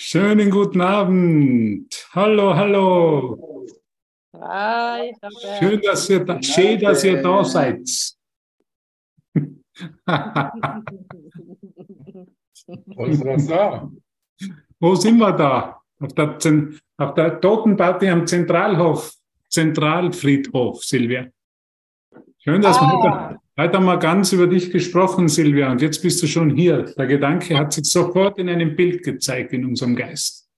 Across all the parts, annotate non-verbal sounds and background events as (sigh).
Schönen guten Abend. Hallo, hallo. Hi, Schön, dass ihr da, schön, dass ihr da seid. (laughs) Wo da? Sind wir da? Auf der, auf der Totenparty am Zentralhof, Zentralfriedhof, Silvia. Schön, dass wir Ah. Heute, haben wir ganz über dich gesprochen, Silvia, und jetzt bist du schon hier. Der Gedanke hat sich sofort in einem Bild gezeigt in unserem Geist.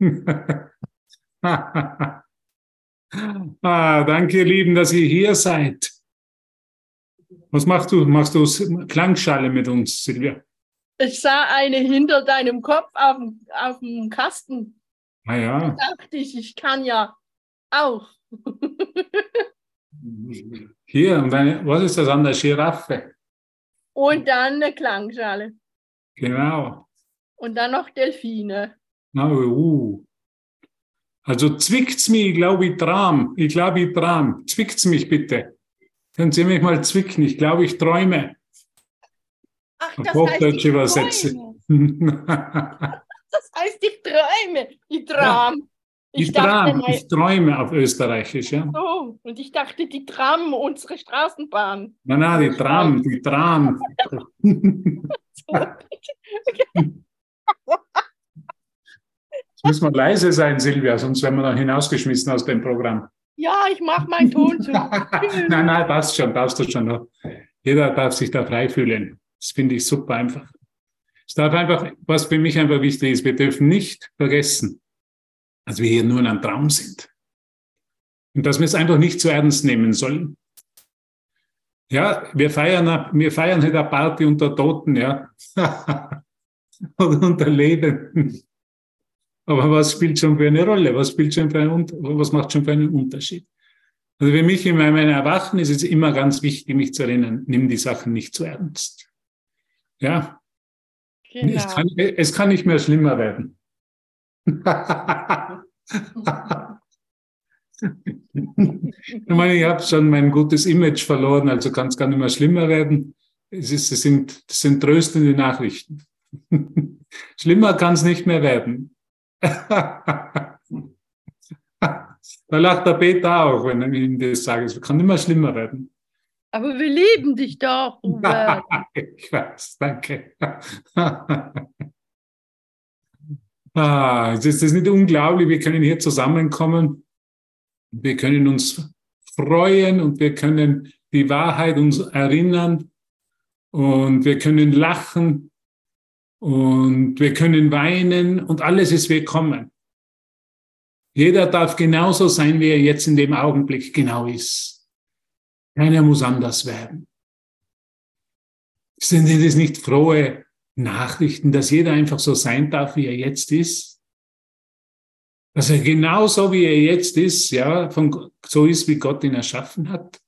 (laughs) ah, danke, ihr Lieben, dass ihr hier seid. Was machst du? Machst du Klangschale mit uns, Silvia? Ich sah eine hinter deinem Kopf auf dem, auf dem Kasten. Ah ja. Dachte ich, ich kann ja auch. (laughs) Hier, und eine, was ist das an der Giraffe? Und dann eine Klangschale. Genau. Und dann noch Delfine. Na, uh. Also zwickt's mich, ich glaube, ich tram. Ich glaube, ich tram. Zwickt's mich bitte. Können Sie mich mal zwicken? Ich glaube, ich träume. Ach, Auf das heißt, Hochdeutsch ich übersetze. träume. (laughs) (laughs) Das heißt, ich träume. Ich tram. Ich Ich dachte tram, ich träume auf Österreichisch, ja. so. Und ich dachte, die Tram, unsere Straßenbahn. Nein, nein, die Tram, die Tram. Jetzt müssen wir leise sein, Silvia, sonst werden wir noch hinausgeschmissen aus dem Programm. Ja, ich mache meinen Ton zu. nein, nein, passt schon, darfst du schon noch. Jeder darf sich da frei fühlen. Das finde ich super einfach. Es darf einfach, was für mich einfach wichtig ist, wir dürfen nicht vergessen, dass wir hier nur in einem Traum sind. Und dass wir es einfach nicht zu ernst nehmen sollen. Ja, wir feiern, wir feiern halt eine Party unter Toten, ja. (laughs) Oder unter Lebenden. Aber was spielt schon für eine Rolle? Was spielt schon für einen, was macht schon für einen Unterschied? Also für mich in meinem Erwachen ist es immer ganz wichtig, mich zu erinnern, nimm die Sachen nicht zu ernst. Ja, es, Genau. kann, es kann nicht mehr schlimmer werden. Ich meine, ich habe schon mein gutes Image verloren, also kann es gar nicht mehr schlimmer werden. Es, ist, es, sind, es sind tröstende Nachrichten. (laughs) schlimmer kann es nicht mehr werden. (laughs) da lacht der Peter auch, wenn ich ihm das sage. Es kann immer schlimmer werden. Aber wir lieben dich doch, (laughs) Uwe. ich weiß, danke. Ah, es ist das nicht unglaublich, wir können hier zusammenkommen, wir können uns freuen und wir können die Wahrheit uns erinnern und wir können lachen und wir können weinen und alles ist willkommen. Jeder darf genauso sein, wie er jetzt in dem Augenblick genau ist. Keiner muss anders werden. Sind das nicht frohe Nachrichten, dass jeder einfach so sein darf, wie er jetzt ist? Dass er genauso, wie er jetzt ist, ja, von, so ist, wie Gott ihn erschaffen hat?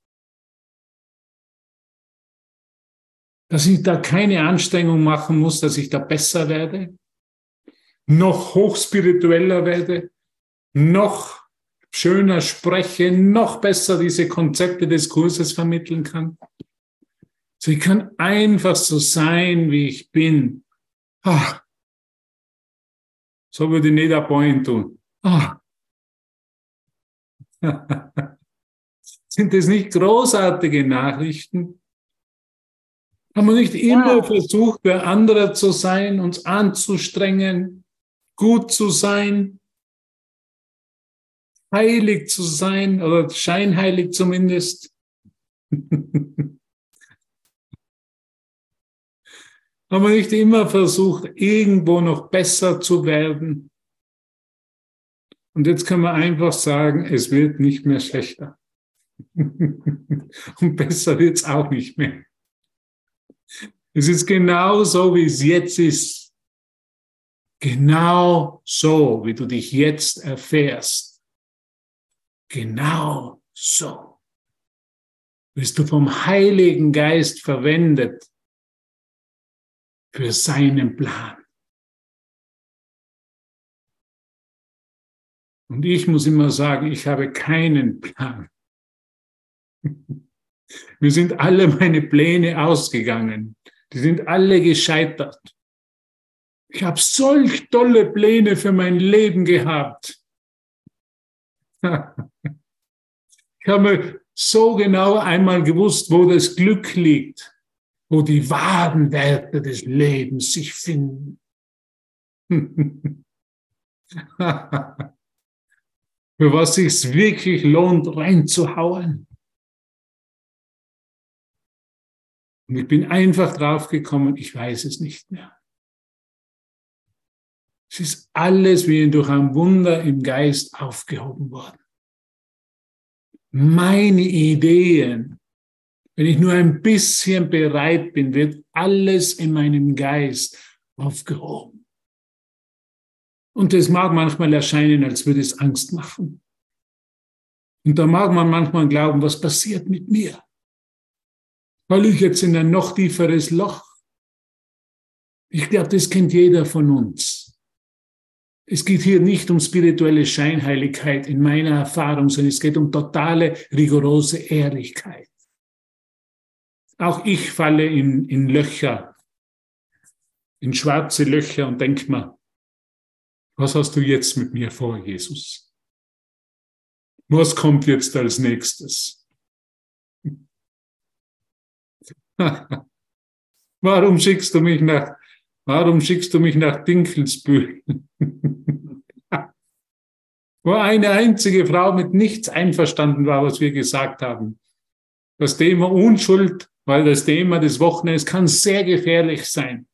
Dass ich da keine Anstrengung machen muss, dass ich da besser werde, noch hochspiritueller werde, noch schöner spreche, noch besser diese Konzepte des Kurses vermitteln kann. So, ich kann einfach so sein, wie ich bin. Ah. So würde Neda Point tun. Ah. (laughs) Sind das nicht großartige Nachrichten? Haben wir nicht immer Ja. versucht, für andere zu sein, uns anzustrengen, gut zu sein, heilig zu sein oder scheinheilig zumindest? (laughs) Haben wir nicht immer versucht, irgendwo noch besser zu werden? Und jetzt können wir einfach sagen, es wird nicht mehr schlechter. (laughs) Und besser wird es auch nicht mehr. Es ist genau so, wie es jetzt ist. Genau so, wie du dich jetzt erfährst. Genau so wirst du vom Heiligen Geist verwendet für seinen Plan. Und ich muss immer sagen, ich habe keinen Plan. (laughs) Mir sind alle meine Pläne ausgegangen. Die sind alle gescheitert. Ich habe solch tolle Pläne für mein Leben gehabt. (laughs) Ich habe so genau einmal gewusst, wo das Glück liegt, wo die wahren Werte des Lebens sich finden. (laughs) Für was sich wirklich lohnt, reinzuhauen. Und ich bin einfach draufgekommen, ich weiß es nicht mehr. Es ist alles wie durch ein Wunder im Geist aufgehoben worden. Meine Ideen, wenn ich nur ein bisschen bereit bin, wird alles in meinem Geist aufgehoben. Und es mag manchmal erscheinen, als würde es Angst machen. Und da mag man manchmal glauben, was passiert mit mir? Weil ich jetzt in ein noch tieferes Loch? Ich glaube, das kennt jeder von uns. Es geht hier nicht um spirituelle Scheinheiligkeit in meiner Erfahrung, sondern es geht um totale, rigorose Ehrlichkeit. Auch ich falle in, in Löcher, in schwarze Löcher und denke mir, was hast du jetzt mit mir vor, Jesus? Was kommt jetzt als nächstes? (laughs) Warum schickst du mich nach Warum schickst du mich nach Dinkelsbühl? (laughs) Wo eine einzige Frau mit nichts einverstanden war, was wir gesagt haben. Das Thema Unschuld, weil das Thema des Wochenendes kann sehr gefährlich sein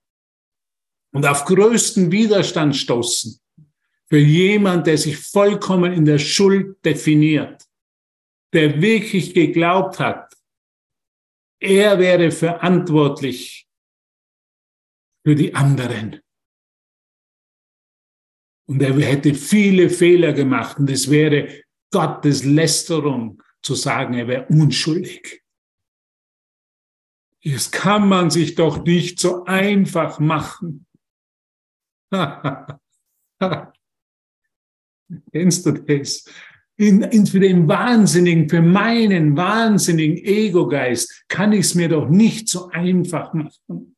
und auf größten Widerstand stoßen für jemand, der sich vollkommen in der Schuld definiert, der wirklich geglaubt hat, er wäre verantwortlich für die anderen. Und er hätte viele Fehler gemacht und es wäre Gottes Lästerung zu sagen, er wäre unschuldig. Das kann man sich doch nicht so einfach machen. (laughs) Kennst du das? In, in, für den wahnsinnigen, für meinen wahnsinnigen Ego-Geist kann ich es mir doch nicht so einfach machen.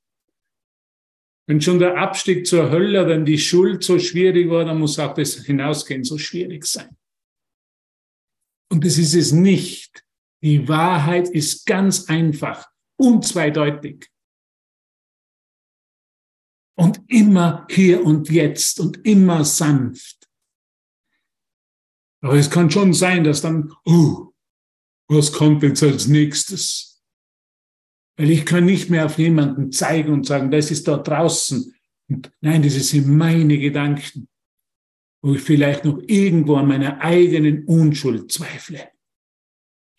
Wenn schon der Abstieg zur Hölle, wenn die Schuld so schwierig war, dann muss auch das Hinausgehen so schwierig sein. Und das ist es nicht. Die Wahrheit ist ganz einfach, unzweideutig. Und immer hier und jetzt und immer sanft. Aber es kann schon sein, dass dann, oh, was kommt jetzt als nächstes? Weil ich kann nicht mehr auf jemanden zeigen und sagen, das ist dort draußen. Und nein, das sind meine Gedanken, wo ich vielleicht noch irgendwo an meiner eigenen Unschuld zweifle.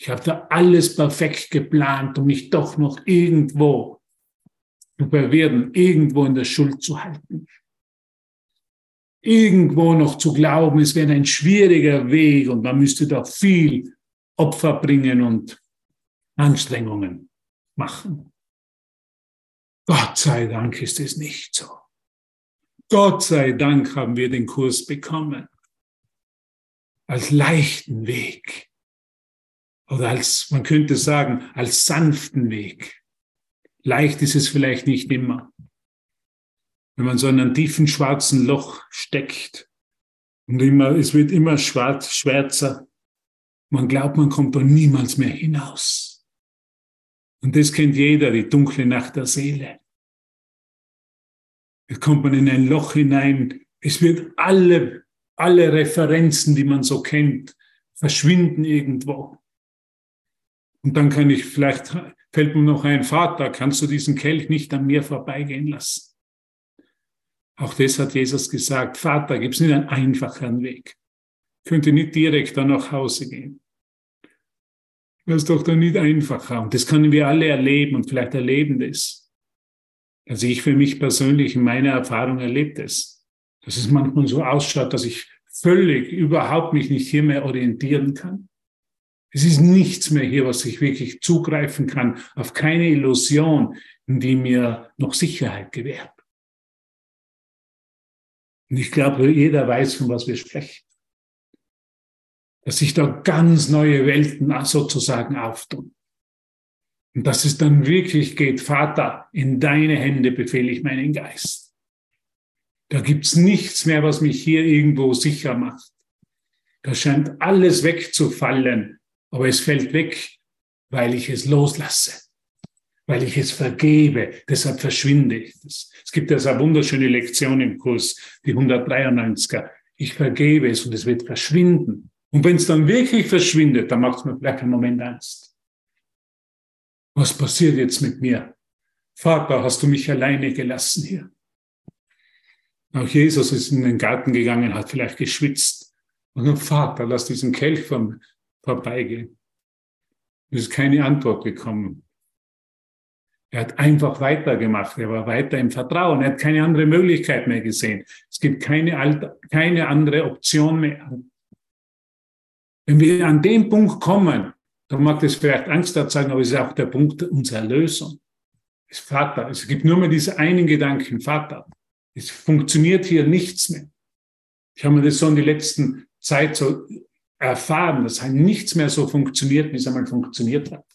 Ich habe da alles perfekt geplant, um mich doch noch irgendwo zu verwirren, irgendwo in der Schuld zu halten. Irgendwo noch zu glauben, es wäre ein schwieriger Weg und man müsste da viel Opfer bringen und Anstrengungen machen. Gott sei Dank ist es nicht so. Gott sei Dank haben wir den Kurs bekommen. Als leichten Weg. Oder als, man könnte sagen, als sanften Weg. Leicht ist es vielleicht nicht immer. Wenn man so in einem tiefen schwarzen Loch steckt und immer, es wird immer schwarz, schwärzer. Man glaubt, man kommt da niemals mehr hinaus. Und das kennt jeder, die dunkle Nacht der Seele. Da kommt man in ein Loch hinein. Es wird alle, alle Referenzen, die man so kennt, verschwinden irgendwo. Und dann kann ich, vielleicht fällt mir noch ein, Vater, kannst du diesen Kelch nicht an mir vorbeigehen lassen? Auch das hat Jesus gesagt, Vater, gibt es nicht einen einfacheren Weg. Könnte nicht direkt dann nach Hause gehen. Das ist doch dann nicht einfacher. Und das können wir alle erleben und vielleicht erleben das. Also ich für mich persönlich in meiner Erfahrung erlebt es, dass es manchmal so ausschaut, dass ich völlig überhaupt mich nicht hier mehr orientieren kann. Es ist nichts mehr hier, was ich wirklich zugreifen kann, auf keine Illusion, die mir noch Sicherheit gewährt. Und ich glaube, jeder weiß, von was wir sprechen dass sich da ganz neue Welten sozusagen auftun. Und dass es dann wirklich geht, Vater, in deine Hände befehle ich meinen Geist. Da gibt's nichts mehr, was mich hier irgendwo sicher macht. Da scheint alles wegzufallen, aber es fällt weg, weil ich es loslasse, weil ich es vergebe. Deshalb verschwinde ich. Es gibt ja so eine wunderschöne Lektion im Kurs, die 193er. Ich vergebe es und es wird verschwinden. Und wenn es dann wirklich verschwindet, dann macht es mir vielleicht einen Moment Angst. Was passiert jetzt mit mir? Vater, hast du mich alleine gelassen hier? Auch Jesus ist in den Garten gegangen, hat vielleicht geschwitzt. Und dann, Vater, lass diesen Kelch vom, vorbeigehen. Es ist keine Antwort gekommen. Er hat einfach weitergemacht. Er war weiter im Vertrauen. Er hat keine andere Möglichkeit mehr gesehen. Es gibt keine, keine andere Option mehr. Wenn wir an den Punkt kommen, dann mag das vielleicht Angst erzeugen, aber es ist auch der Punkt unserer Lösung. Es ist Vater. Es gibt nur mehr diese einen Gedanken, Vater. Es funktioniert hier nichts mehr. Ich habe mir das so in die letzten Zeit so erfahren, dass halt nichts mehr so funktioniert, wie es einmal funktioniert hat.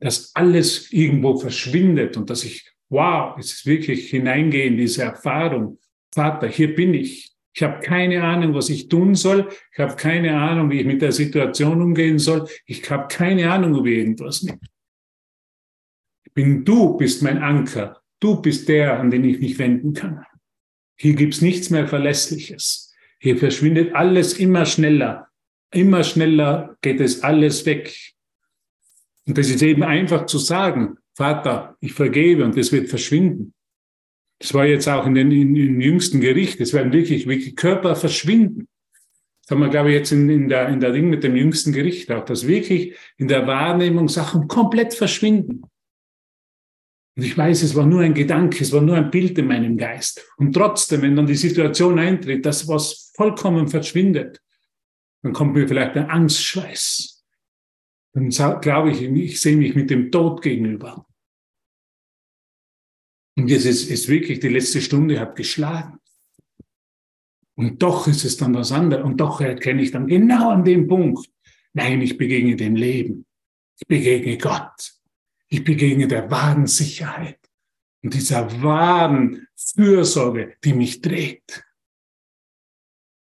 Dass alles irgendwo verschwindet und dass ich, wow, es ist wirklich hineingehe in diese Erfahrung. Vater, hier bin ich. Ich habe keine Ahnung, was ich tun soll. Ich habe keine Ahnung, wie ich mit der Situation umgehen soll. Ich habe keine Ahnung über irgendwas nicht. Ich bin du, bist mein Anker. Du bist der, an den ich mich wenden kann. Hier gibt's nichts mehr Verlässliches. Hier verschwindet alles immer schneller. Immer schneller geht es alles weg. Und das ist eben einfach zu sagen, Vater, ich vergebe und es wird verschwinden. Das war jetzt auch in den, in, im jüngsten Gericht. Es werden wirklich, wirklich Körper verschwinden. Das haben wir, glaube ich, jetzt in, in, der, in der Ring mit dem jüngsten Gericht auch, dass wirklich in der Wahrnehmung Sachen komplett verschwinden. Und ich weiß, es war nur ein Gedanke, es war nur ein Bild in meinem Geist. Und trotzdem, wenn dann die Situation eintritt, dass was vollkommen verschwindet, dann kommt mir vielleicht ein Angstschweiß. Dann glaube ich, ich sehe mich mit dem Tod gegenüber. Und jetzt ist, ist wirklich, die letzte Stunde hat geschlagen. Und doch ist es dann was anderes. Und doch erkenne ich dann genau an dem Punkt, nein, ich begegne dem Leben. Ich begegne Gott. Ich begegne der wahren Sicherheit und dieser wahren Fürsorge, die mich trägt.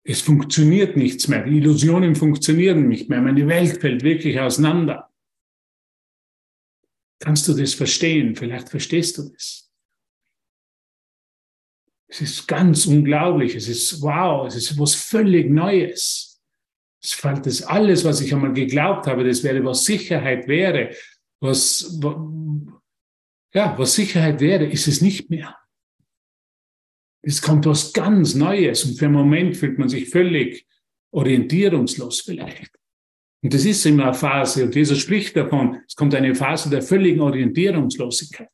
Es funktioniert nichts mehr. Die Illusionen funktionieren nicht mehr. Meine Welt fällt wirklich auseinander. Kannst du das verstehen? Vielleicht verstehst du das. Es ist ganz unglaublich. Es ist wow. Es ist was völlig Neues. Es fällt das alles, was ich einmal geglaubt habe, das wäre, was Sicherheit wäre, was, ja, was Sicherheit wäre, ist es nicht mehr. Es kommt was ganz Neues und für einen Moment fühlt man sich völlig orientierungslos vielleicht. Und das ist immer eine Phase und Jesus spricht davon, es kommt eine Phase der völligen Orientierungslosigkeit.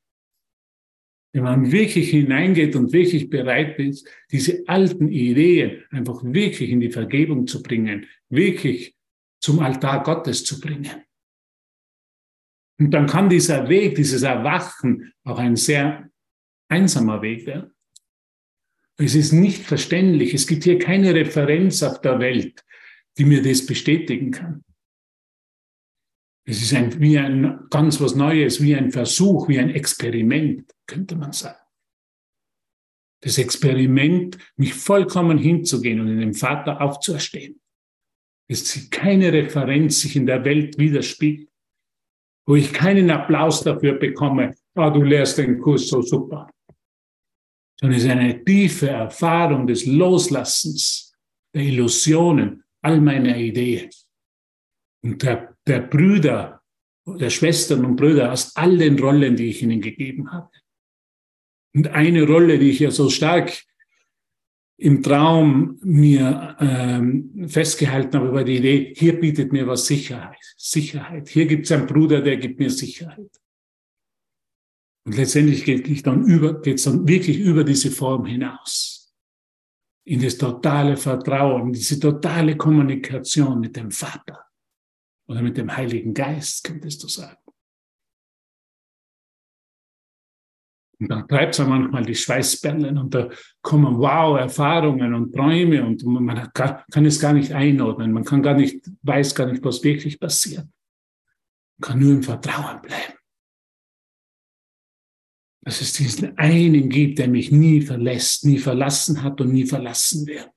Wenn man wirklich hineingeht und wirklich bereit ist, diese alten Ideen einfach wirklich in die Vergebung zu bringen, wirklich zum Altar Gottes zu bringen. Und dann kann dieser Weg, dieses Erwachen auch ein sehr einsamer Weg werden. Es ist nicht verständlich. Es gibt hier keine Referenz auf der Welt, die mir das bestätigen kann. Es ist ein, wie ein ganz was Neues, wie ein Versuch, wie ein Experiment, könnte man sagen. Das Experiment, mich vollkommen hinzugehen und in dem Vater aufzuerstehen. Es ist keine Referenz sich in der Welt widerspiegelt wo ich keinen Applaus dafür bekomme, ah, du lehrst den Kurs so super. Sondern es ist eine tiefe Erfahrung des Loslassens, der Illusionen, all meiner Ideen. Und der, der Brüder, der Schwestern und Brüder aus all den Rollen, die ich ihnen gegeben habe. Und eine Rolle, die ich ja so stark im Traum mir ähm, festgehalten habe über die Idee, hier bietet mir was Sicherheit. Sicherheit. Hier gibt es einen Bruder, der gibt mir Sicherheit. Und letztendlich geht es dann, geht's dann wirklich über diese Form hinaus. In das totale Vertrauen, diese totale Kommunikation mit dem Vater oder mit dem Heiligen Geist, könntest du sagen. Und dann treibt es manchmal die Schweißperlen und da kommen wow, Erfahrungen und Träume und man kann es gar nicht einordnen. Man kann gar nicht, weiß gar nicht, was wirklich passiert. Man kann nur im Vertrauen bleiben. Dass es diesen einen gibt, der mich nie verlässt, nie verlassen hat und nie verlassen wird.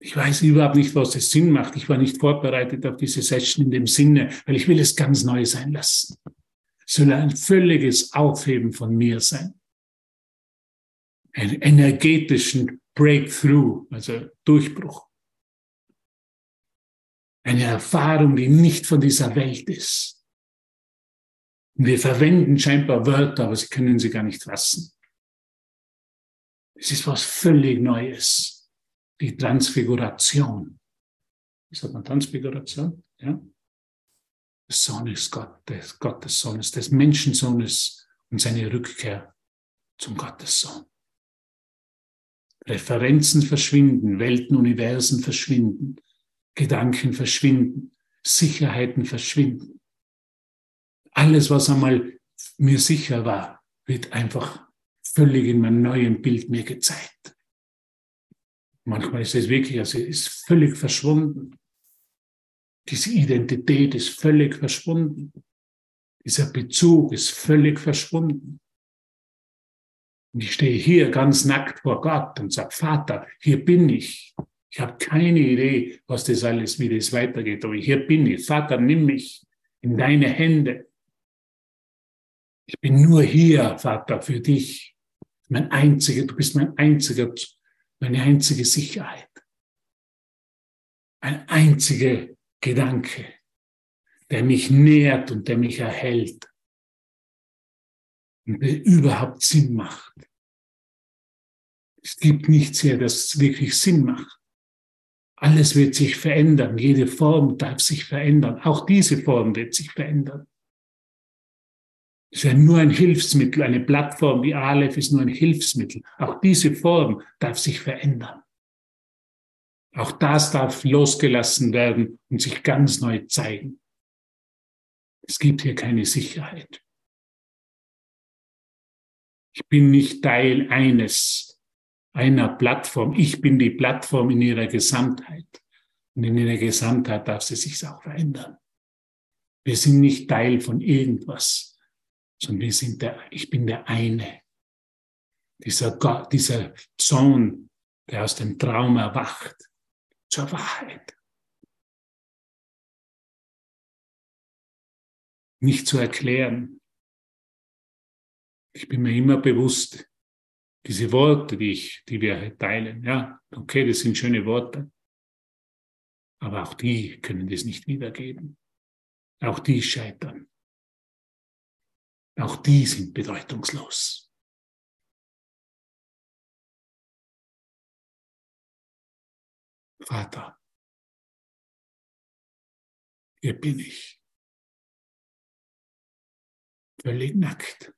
Ich weiß überhaupt nicht, was es Sinn macht. Ich war nicht vorbereitet auf diese Session in dem Sinne, weil ich will es ganz neu sein lassen. Es soll ein völliges Aufheben von mir sein. Einen energetischen Breakthrough, also Durchbruch. Eine Erfahrung, die nicht von dieser Welt ist. Wir verwenden scheinbar Wörter, aber sie können sie gar nicht fassen. Es ist was völlig Neues. Die Transfiguration. Wie sagt man Transfiguration? Ja? Der Sohn ist Gott, des Gottes Sohnes, des Menschensohnes und seine Rückkehr zum Gottessohn. Referenzen verschwinden, Welten, Universen verschwinden, Gedanken verschwinden, Sicherheiten verschwinden. Alles, was einmal mir sicher war, wird einfach völlig in meinem neuen Bild mir gezeigt. Manchmal ist es wirklich, also es ist völlig verschwunden. Diese Identität ist völlig verschwunden. Dieser Bezug ist völlig verschwunden. Und ich stehe hier ganz nackt vor Gott und sage, Vater, hier bin ich. Ich habe keine Idee, was das alles, wie das weitergeht, aber hier bin ich. Vater, nimm mich in deine Hände. Ich bin nur hier, Vater, für dich. Mein einziger, du bist mein einziger, meine einzige Sicherheit. Ein einziger Gedanke, der mich nährt und der mich erhält und der überhaupt Sinn macht. Es gibt nichts hier, das wirklich Sinn macht. Alles wird sich verändern. Jede Form darf sich verändern. Auch diese Form wird sich verändern. Es ist ja nur ein Hilfsmittel. Eine Plattform wie Aleph ist nur ein Hilfsmittel. Auch diese Form darf sich verändern. Auch das darf losgelassen werden und sich ganz neu zeigen. Es gibt hier keine Sicherheit. Ich bin nicht Teil eines, einer Plattform. Ich bin die Plattform in ihrer Gesamtheit. Und in ihrer Gesamtheit darf sie sich auch verändern. Wir sind nicht Teil von irgendwas, sondern wir sind der, ich bin der eine. Dieser Gott, dieser Sohn, der aus dem Traum erwacht, zur Wahrheit. Nicht zu erklären, ich bin mir immer bewusst, diese Worte, die, ich, die wir teilen, ja, okay, das sind schöne Worte, aber auch die können das nicht wiedergeben. Auch die scheitern. Auch die sind bedeutungslos. Vater, hier bin ich, völlig nackt.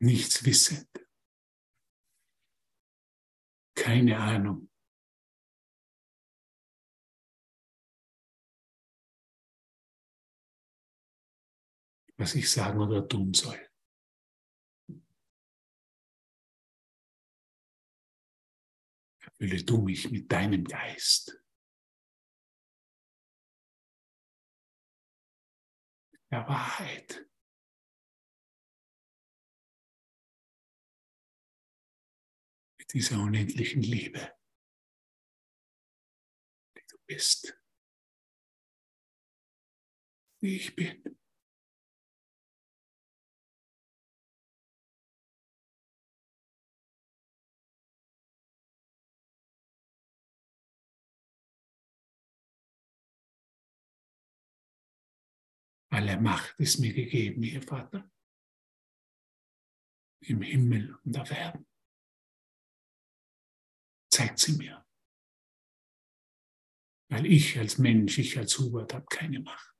nichts wissend. Keine Ahnung. Was ich sagen oder tun soll. Erfülle du mich mit deinem Geist. Der Wahrheit. dieser unendlichen Liebe, die du bist, wie ich bin. Alle Macht ist mir gegeben, ihr Vater, im Himmel und auf Erden zeigt sie mir. Weil ich als Mensch, ich als Hubert habe keine Macht.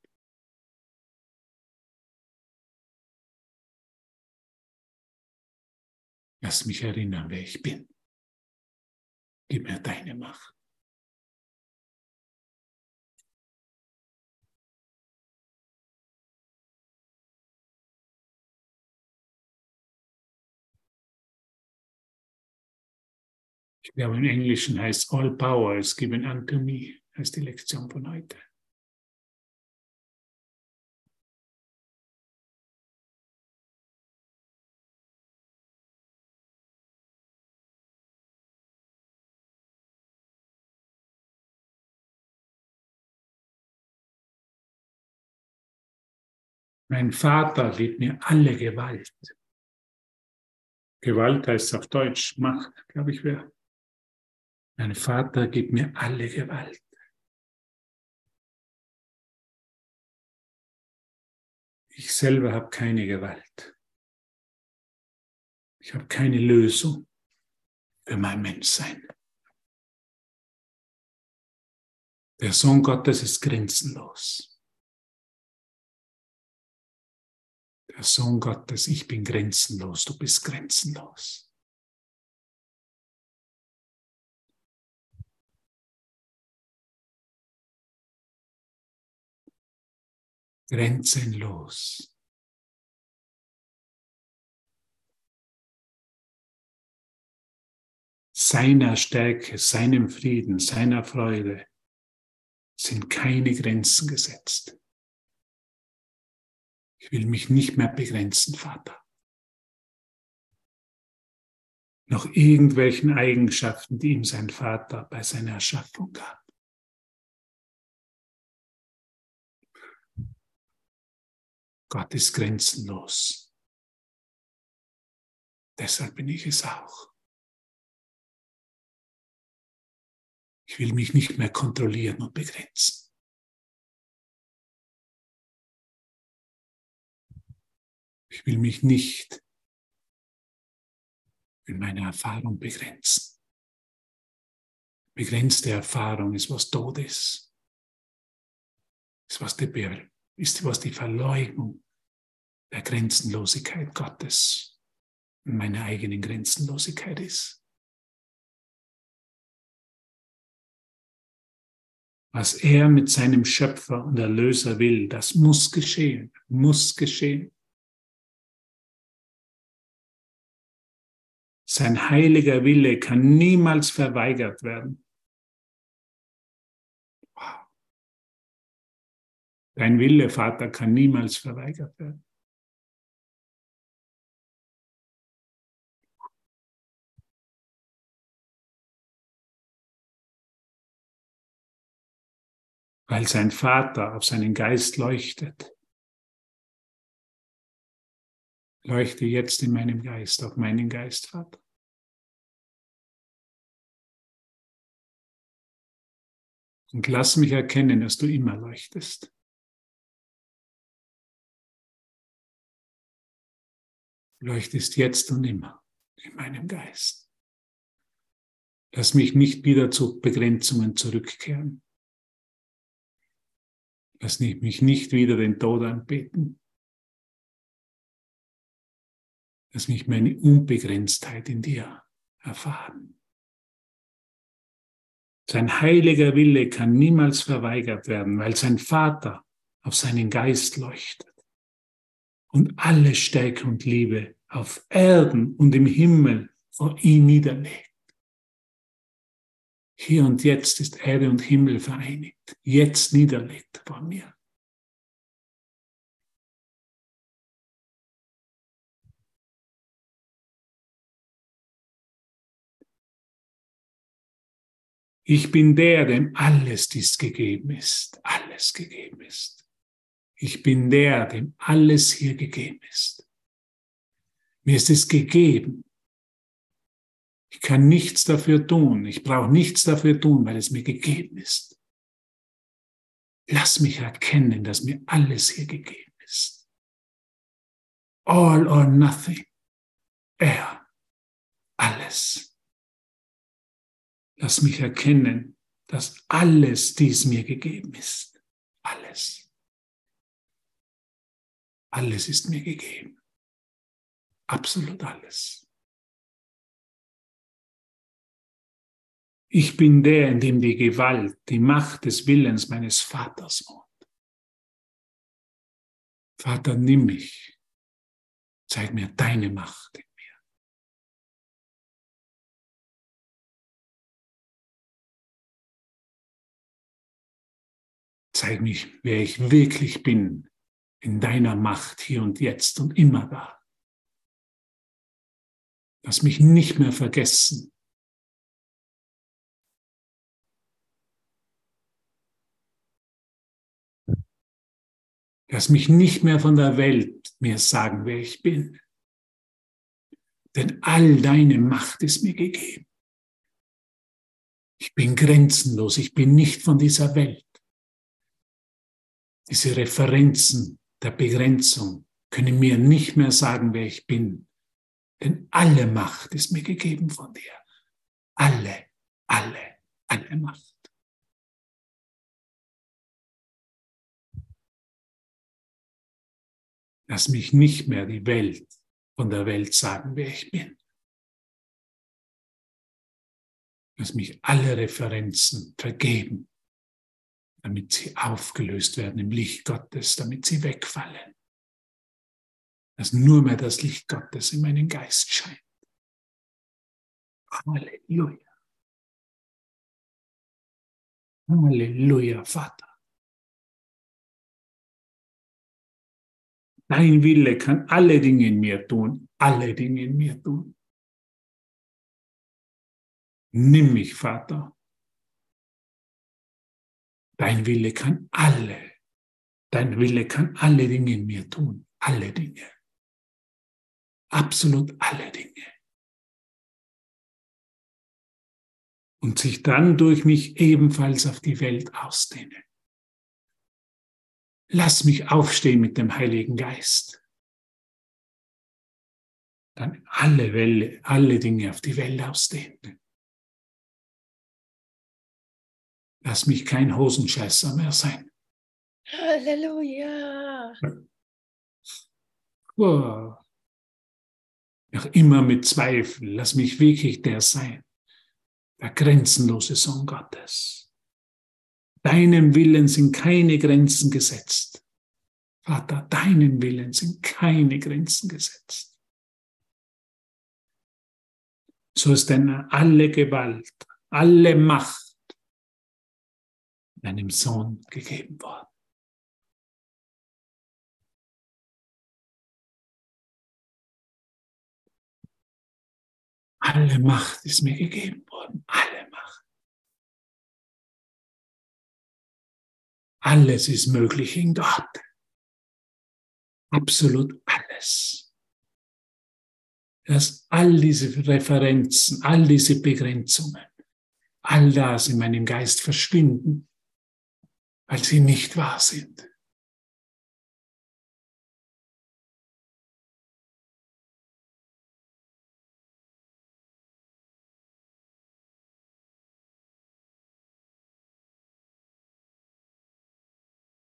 Lass mich erinnern, wer ich bin. Gib mir deine Macht. Wir haben im Englischen heißt All Power is given unto me, heißt die Lektion von heute. Mein Vater gibt mir alle Gewalt. Gewalt heißt auf Deutsch Macht, glaube ich, wäre mein Vater gibt mir alle Gewalt. Ich selber habe keine Gewalt. Ich habe keine Lösung für mein Menschsein. Der Sohn Gottes ist grenzenlos. Der Sohn Gottes, ich bin grenzenlos, du bist grenzenlos. Grenzenlos. Seiner Stärke, seinem Frieden, seiner Freude sind keine Grenzen gesetzt. Ich will mich nicht mehr begrenzen, Vater. Noch irgendwelchen Eigenschaften, die ihm sein Vater bei seiner Erschaffung gab. Gott ist grenzenlos. Deshalb bin ich es auch. Ich will mich nicht mehr kontrollieren und begrenzen. Ich will mich nicht in meiner Erfahrung begrenzen. Begrenzte Erfahrung ist was Todes. Ist was die, ist was die Verleugnung der Grenzenlosigkeit Gottes und meiner eigenen Grenzenlosigkeit ist. Was er mit seinem Schöpfer und Erlöser will, das muss geschehen, muss geschehen. Sein heiliger Wille kann niemals verweigert werden. Dein Wille, Vater, kann niemals verweigert werden. weil sein Vater auf seinen Geist leuchtet. Leuchte jetzt in meinem Geist, auf meinen Geist, Vater. Und lass mich erkennen, dass du immer leuchtest. Leuchtest jetzt und immer in meinem Geist. Lass mich nicht wieder zu Begrenzungen zurückkehren. Lass mich nicht wieder den Tod anbeten. Lass mich meine Unbegrenztheit in dir erfahren. Sein heiliger Wille kann niemals verweigert werden, weil sein Vater auf seinen Geist leuchtet und alle Stärke und Liebe auf Erden und im Himmel vor ihm niederlegt. Hier und jetzt ist Erde und Himmel vereinigt, jetzt niederlegt vor mir. Ich bin der, dem alles dies gegeben ist, alles gegeben ist. Ich bin der, dem alles hier gegeben ist. Mir ist es gegeben, ich kann nichts dafür tun. Ich brauche nichts dafür tun, weil es mir gegeben ist. Lass mich erkennen, dass mir alles hier gegeben ist. All or nothing. Er. Alles. Lass mich erkennen, dass alles dies mir gegeben ist. Alles. Alles ist mir gegeben. Absolut alles. Ich bin der, in dem die Gewalt, die Macht des Willens meines Vaters wohnt. Vater, nimm mich. Zeig mir deine Macht in mir. Zeig mich, wer ich wirklich bin, in deiner Macht hier und jetzt und immer da. Lass mich nicht mehr vergessen, Lass mich nicht mehr von der Welt mir sagen, wer ich bin. Denn all deine Macht ist mir gegeben. Ich bin grenzenlos, ich bin nicht von dieser Welt. Diese Referenzen der Begrenzung können mir nicht mehr sagen, wer ich bin. Denn alle Macht ist mir gegeben von dir. Alle, alle, alle Macht. Lass mich nicht mehr die Welt von der Welt sagen, wer ich bin. Lass mich alle Referenzen vergeben, damit sie aufgelöst werden im Licht Gottes, damit sie wegfallen. Dass nur mehr das Licht Gottes in meinen Geist scheint. Halleluja. Halleluja, Vater. Dein Wille kann alle Dinge in mir tun, alle Dinge in mir tun. Nimm mich, Vater. Dein Wille kann alle, dein Wille kann alle Dinge in mir tun, alle Dinge. Absolut alle Dinge. Und sich dann durch mich ebenfalls auf die Welt ausdehnen. Lass mich aufstehen mit dem Heiligen Geist. Dann alle Welle, alle Dinge auf die Welt ausdehnen. Lass mich kein Hosenscheißer mehr sein. Halleluja. Oh. Noch immer mit Zweifel. Lass mich wirklich der sein. Der grenzenlose Sohn Gottes. Deinem Willen sind keine Grenzen gesetzt. Vater, deinem Willen sind keine Grenzen gesetzt. So ist denn alle Gewalt, alle Macht deinem Sohn gegeben worden. Alle Macht ist mir gegeben worden. Alle Macht. Alles ist möglich in Gott. Absolut alles. Dass all diese Referenzen, all diese Begrenzungen, all das in meinem Geist verschwinden, weil sie nicht wahr sind.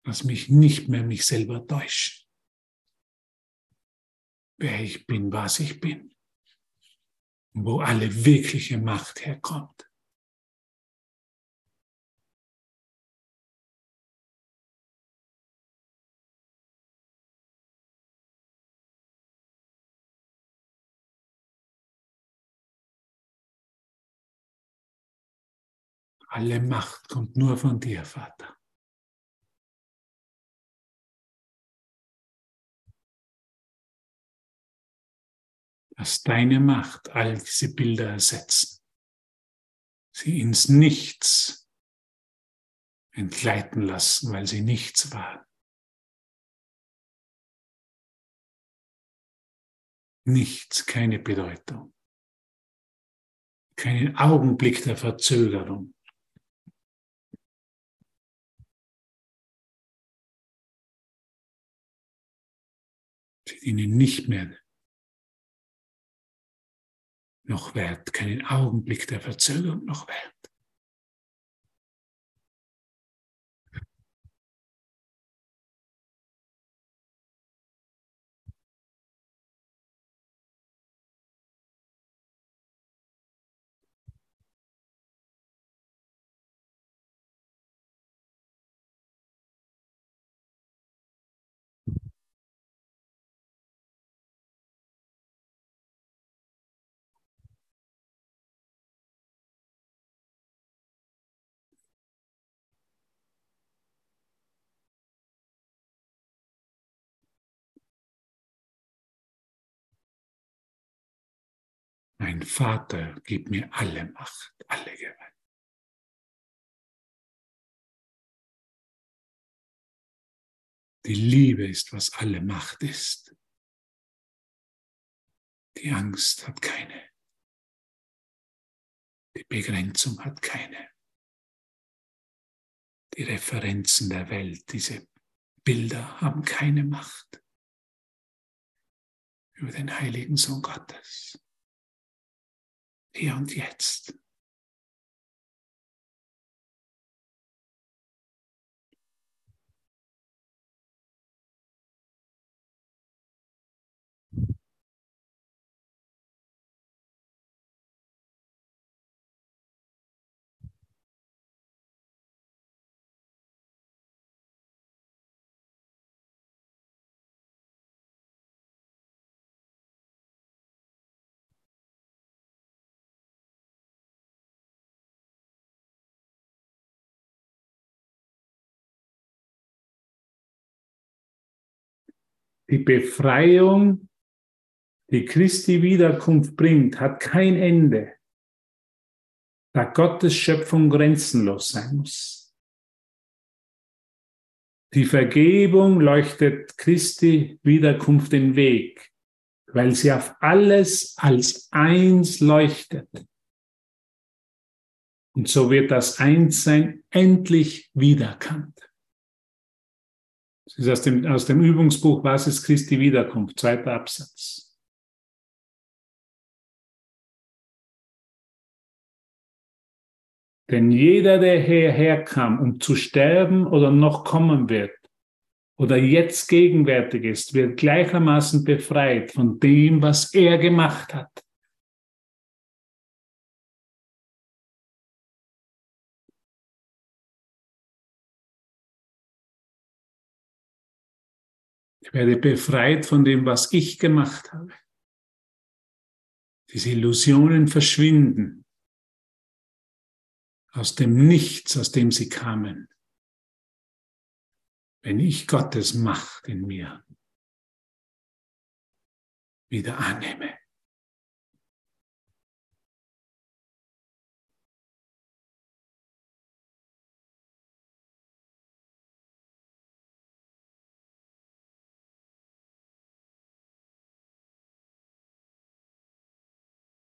Lass mich nicht mehr mich selber täuschen. Wer ich bin, was ich bin. Wo alle wirkliche Macht herkommt. Alle Macht kommt nur von dir, Vater. dass deine Macht all diese Bilder ersetzen, sie ins Nichts entgleiten lassen, weil sie nichts waren. Nichts, keine Bedeutung, keinen Augenblick der Verzögerung. Dienen nicht mehr noch wert, keinen Augenblick der Verzögerung noch wert. Mein Vater gibt mir alle Macht, alle Gewalt. Die Liebe ist, was alle Macht ist. Die Angst hat keine. Die Begrenzung hat keine. Die Referenzen der Welt, diese Bilder haben keine Macht über den heiligen Sohn Gottes. Hier und jetzt. Die Befreiung, die Christi Wiederkunft bringt, hat kein Ende, da Gottes Schöpfung grenzenlos sein muss. Die Vergebung leuchtet Christi Wiederkunft den Weg, weil sie auf alles als eins leuchtet. Und so wird das Einssein endlich wiedererkannt. Das ist aus dem, aus dem Übungsbuch Was ist Christi Wiederkunft, zweiter Absatz. Denn jeder, der hierher kam, um zu sterben oder noch kommen wird, oder jetzt gegenwärtig ist, wird gleichermaßen befreit von dem, was er gemacht hat. Ich werde befreit von dem, was ich gemacht habe. Diese Illusionen verschwinden aus dem Nichts, aus dem sie kamen. Wenn ich Gottes Macht in mir wieder annehme.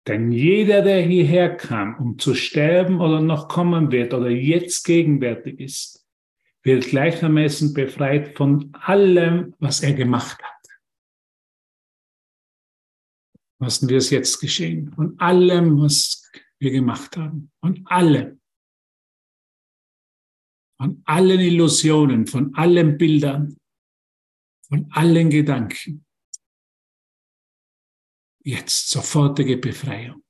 Denn jeder, der hierher kam, um zu sterben oder noch kommen wird oder jetzt gegenwärtig ist, wird gleichermaßen befreit von allem, was er gemacht hat. Lassen wir es jetzt geschehen. Von allem, was wir gemacht haben. Von allem. Von allen Illusionen, von allen Bildern, von allen Gedanken jetzt sofortige Befreiung.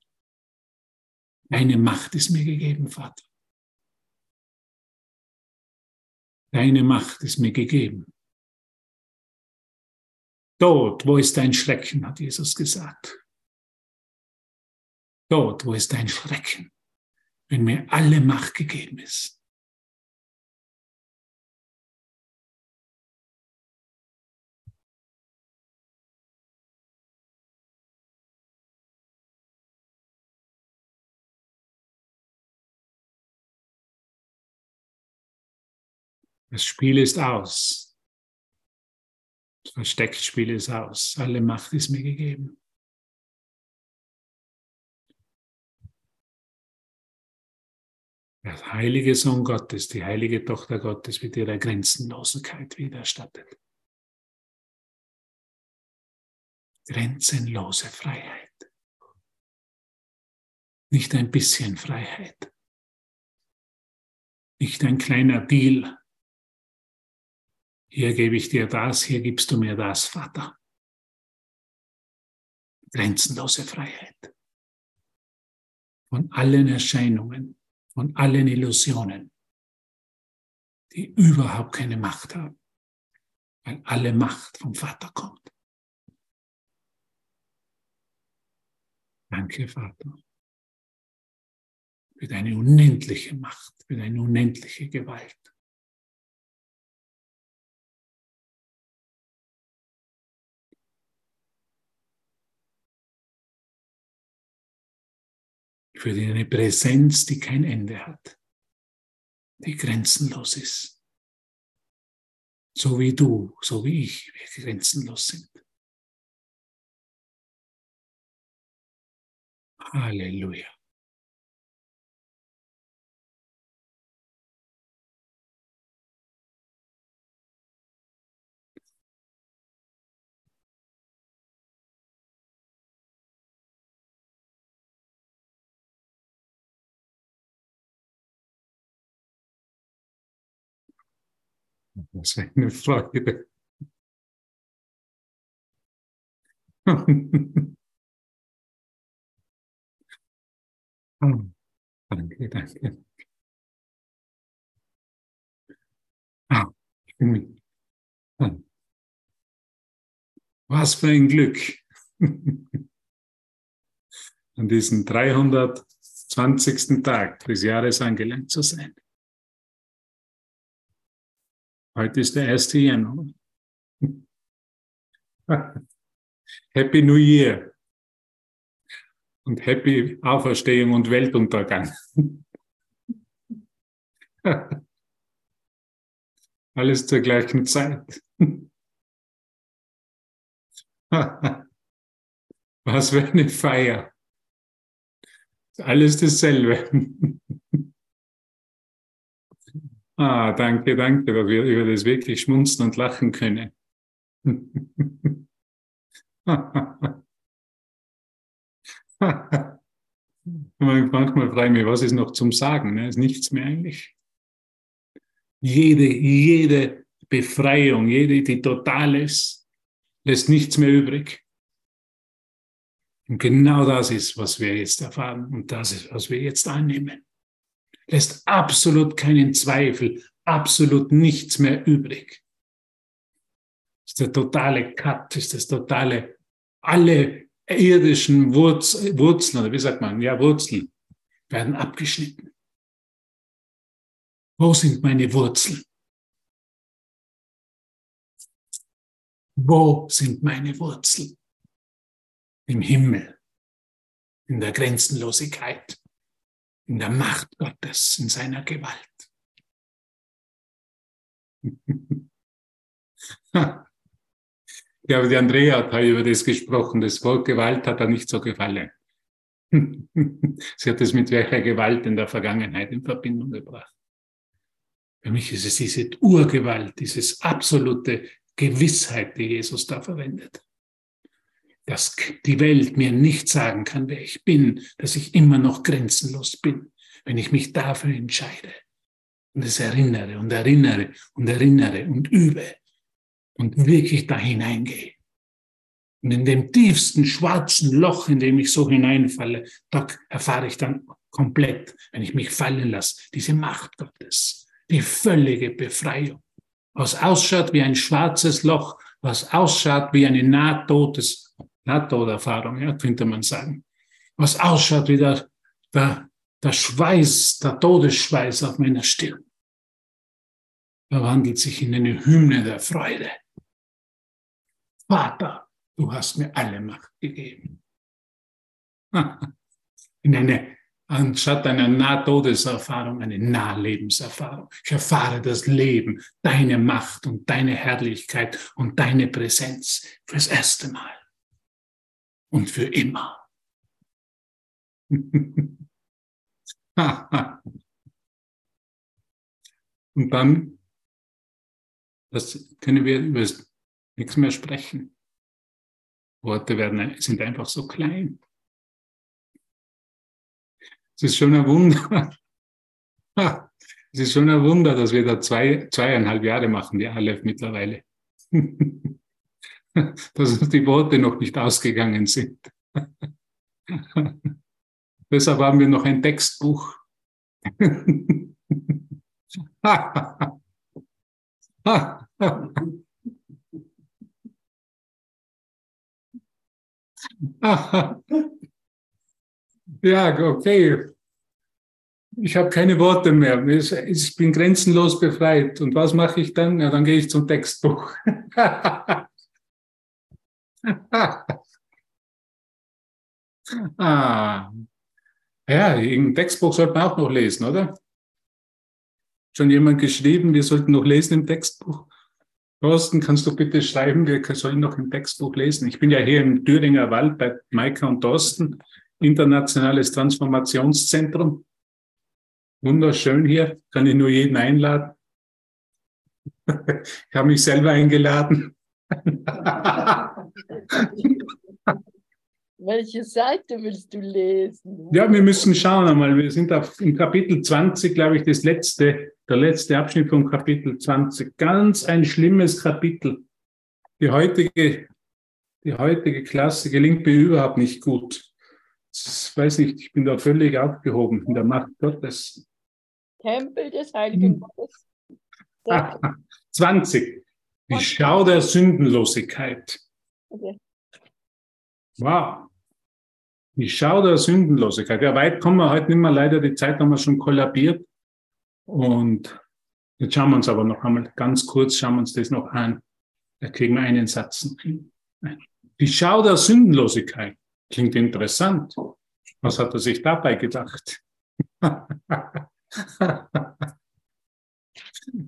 Deine Macht ist mir gegeben, Vater. Deine Macht ist mir gegeben. Dort, wo ist dein Schrecken, hat Jesus gesagt. Dort, wo ist dein Schrecken, wenn mir alle Macht gegeben ist. Das Spiel ist aus. Das Versteckspiel ist aus. Alle Macht ist mir gegeben. Der heilige Sohn Gottes, die heilige Tochter Gottes wird ihrer Grenzenlosigkeit widerstattet. Grenzenlose Freiheit. Nicht ein bisschen Freiheit. Nicht ein kleiner Deal hier gebe ich dir das, hier gibst du mir das, Vater. Grenzenlose Freiheit. Von allen Erscheinungen, von allen Illusionen, die überhaupt keine Macht haben, weil alle Macht vom Vater kommt. Danke, Vater, für deine unendliche Macht, für deine unendliche Gewalt. Für deine Präsenz, die kein Ende hat, die grenzenlos ist. so wie du, so wie ich, wir grenzenlos sind. Halleluja. Was eine Freude. (laughs) danke, danke. Ah, Was für ein Glück, (laughs) an diesem 320. Tag des Jahres angelangt zu sein. Heute ist der 1. Januar. (laughs) Happy New Year und Happy Auferstehung und Weltuntergang. (laughs) Alles zur gleichen Zeit. (laughs) Was für eine Feier. Alles dasselbe. Ah, danke, danke, dass wir über das wirklich schmunzen und lachen können. (laughs) Manchmal frage ich mich, was ist noch zum Sagen? Ne? Ist nichts mehr eigentlich. Jede, jede Befreiung, jede, die total ist, lässt nichts mehr übrig. Und genau das ist, was wir jetzt erfahren und das ist, was wir jetzt annehmen lässt absolut keinen Zweifel, absolut nichts mehr übrig. Das ist der totale Cut, ist das totale, alle irdischen Wurz, Wurzeln, oder wie sagt man, ja, Wurzeln werden abgeschnitten. Wo sind meine Wurzeln? Wo sind meine Wurzeln? Im Himmel, in der Grenzenlosigkeit in der Macht Gottes, in seiner Gewalt. (laughs) ja, aber die Andrea hat über das gesprochen. Das Wort Gewalt hat er nicht so gefallen. (laughs) Sie hat es mit welcher Gewalt in der Vergangenheit in Verbindung gebracht. Für mich ist es diese Urgewalt, dieses absolute Gewissheit, die Jesus da verwendet dass die Welt mir nicht sagen kann, wer ich bin, dass ich immer noch grenzenlos bin, wenn ich mich dafür entscheide und es erinnere und erinnere und erinnere und übe und wirklich da hineingehe. Und in dem tiefsten schwarzen Loch, in dem ich so hineinfalle, da erfahre ich dann komplett, wenn ich mich fallen lasse, diese Macht Gottes, die völlige Befreiung. Was ausschaut wie ein schwarzes Loch, was ausschaut wie eine Nahtodes Nahtoderfahrung, ja, könnte man sagen. Was ausschaut wie der, der, der Schweiß, der Todesschweiß auf meiner Stirn. Verwandelt sich in eine Hymne der Freude. Vater, du hast mir alle Macht gegeben. (laughs) In eine, anstatt einer Nahtodeserfahrung, eine Nahlebenserfahrung. Ich erfahre das Leben, deine Macht und deine Herrlichkeit und deine Präsenz fürs erste Mal und für immer. (laughs) und dann, das können wir über nichts mehr sprechen. Worte werden, sind einfach so klein. Es ist schon ein Wunder. (laughs) Es ist schon ein Wunder, dass wir da zwei, zweieinhalb Jahre machen, die Aleph mittlerweile. (laughs) (laughs) dass uns die Worte noch nicht ausgegangen sind. (laughs) Deshalb haben wir noch ein Textbuch. (laughs) ja, okay. Ich habe keine Worte mehr. Ich bin grenzenlos befreit. Und was mache ich dann? Ja, dann gehe ich zum Textbuch. (laughs) ah. Ja, im Textbuch sollte man auch noch lesen, oder? Schon jemand geschrieben, wir sollten noch lesen im Textbuch. Thorsten, kannst du bitte schreiben, wir sollen noch im Textbuch lesen? Ich bin ja hier im Thüringer Wald bei Maika und Thorsten, internationales Transformationszentrum. Wunderschön hier, kann ich nur jeden einladen. (laughs) Ich habe mich selber eingeladen. (laughs) Welche Seite willst du lesen? Ja, wir müssen schauen einmal. Wir sind auf, im Kapitel 20, glaube ich, das letzte, der letzte Abschnitt vom Kapitel 20. Ganz ein schlimmes Kapitel. Die heutige, die heutige Klasse gelingt mir überhaupt nicht gut. Ich weiß nicht, ich bin da völlig aufgehoben in der Macht Gottes. Tempel des Heiligen Gottes. (laughs) 20. Die Schau der Sündenlosigkeit. Okay. Wow. Die Schau der Sündenlosigkeit. Ja, weit kommen wir heute nicht mehr. Leider, die Zeit haben wir schon kollabiert. Und jetzt schauen wir uns aber noch einmal ganz kurz, schauen wir uns das noch an. Da kriegen wir einen Satz noch hin. Die Schau der Sündenlosigkeit. Klingt interessant. Was hat er sich dabei gedacht? (laughs)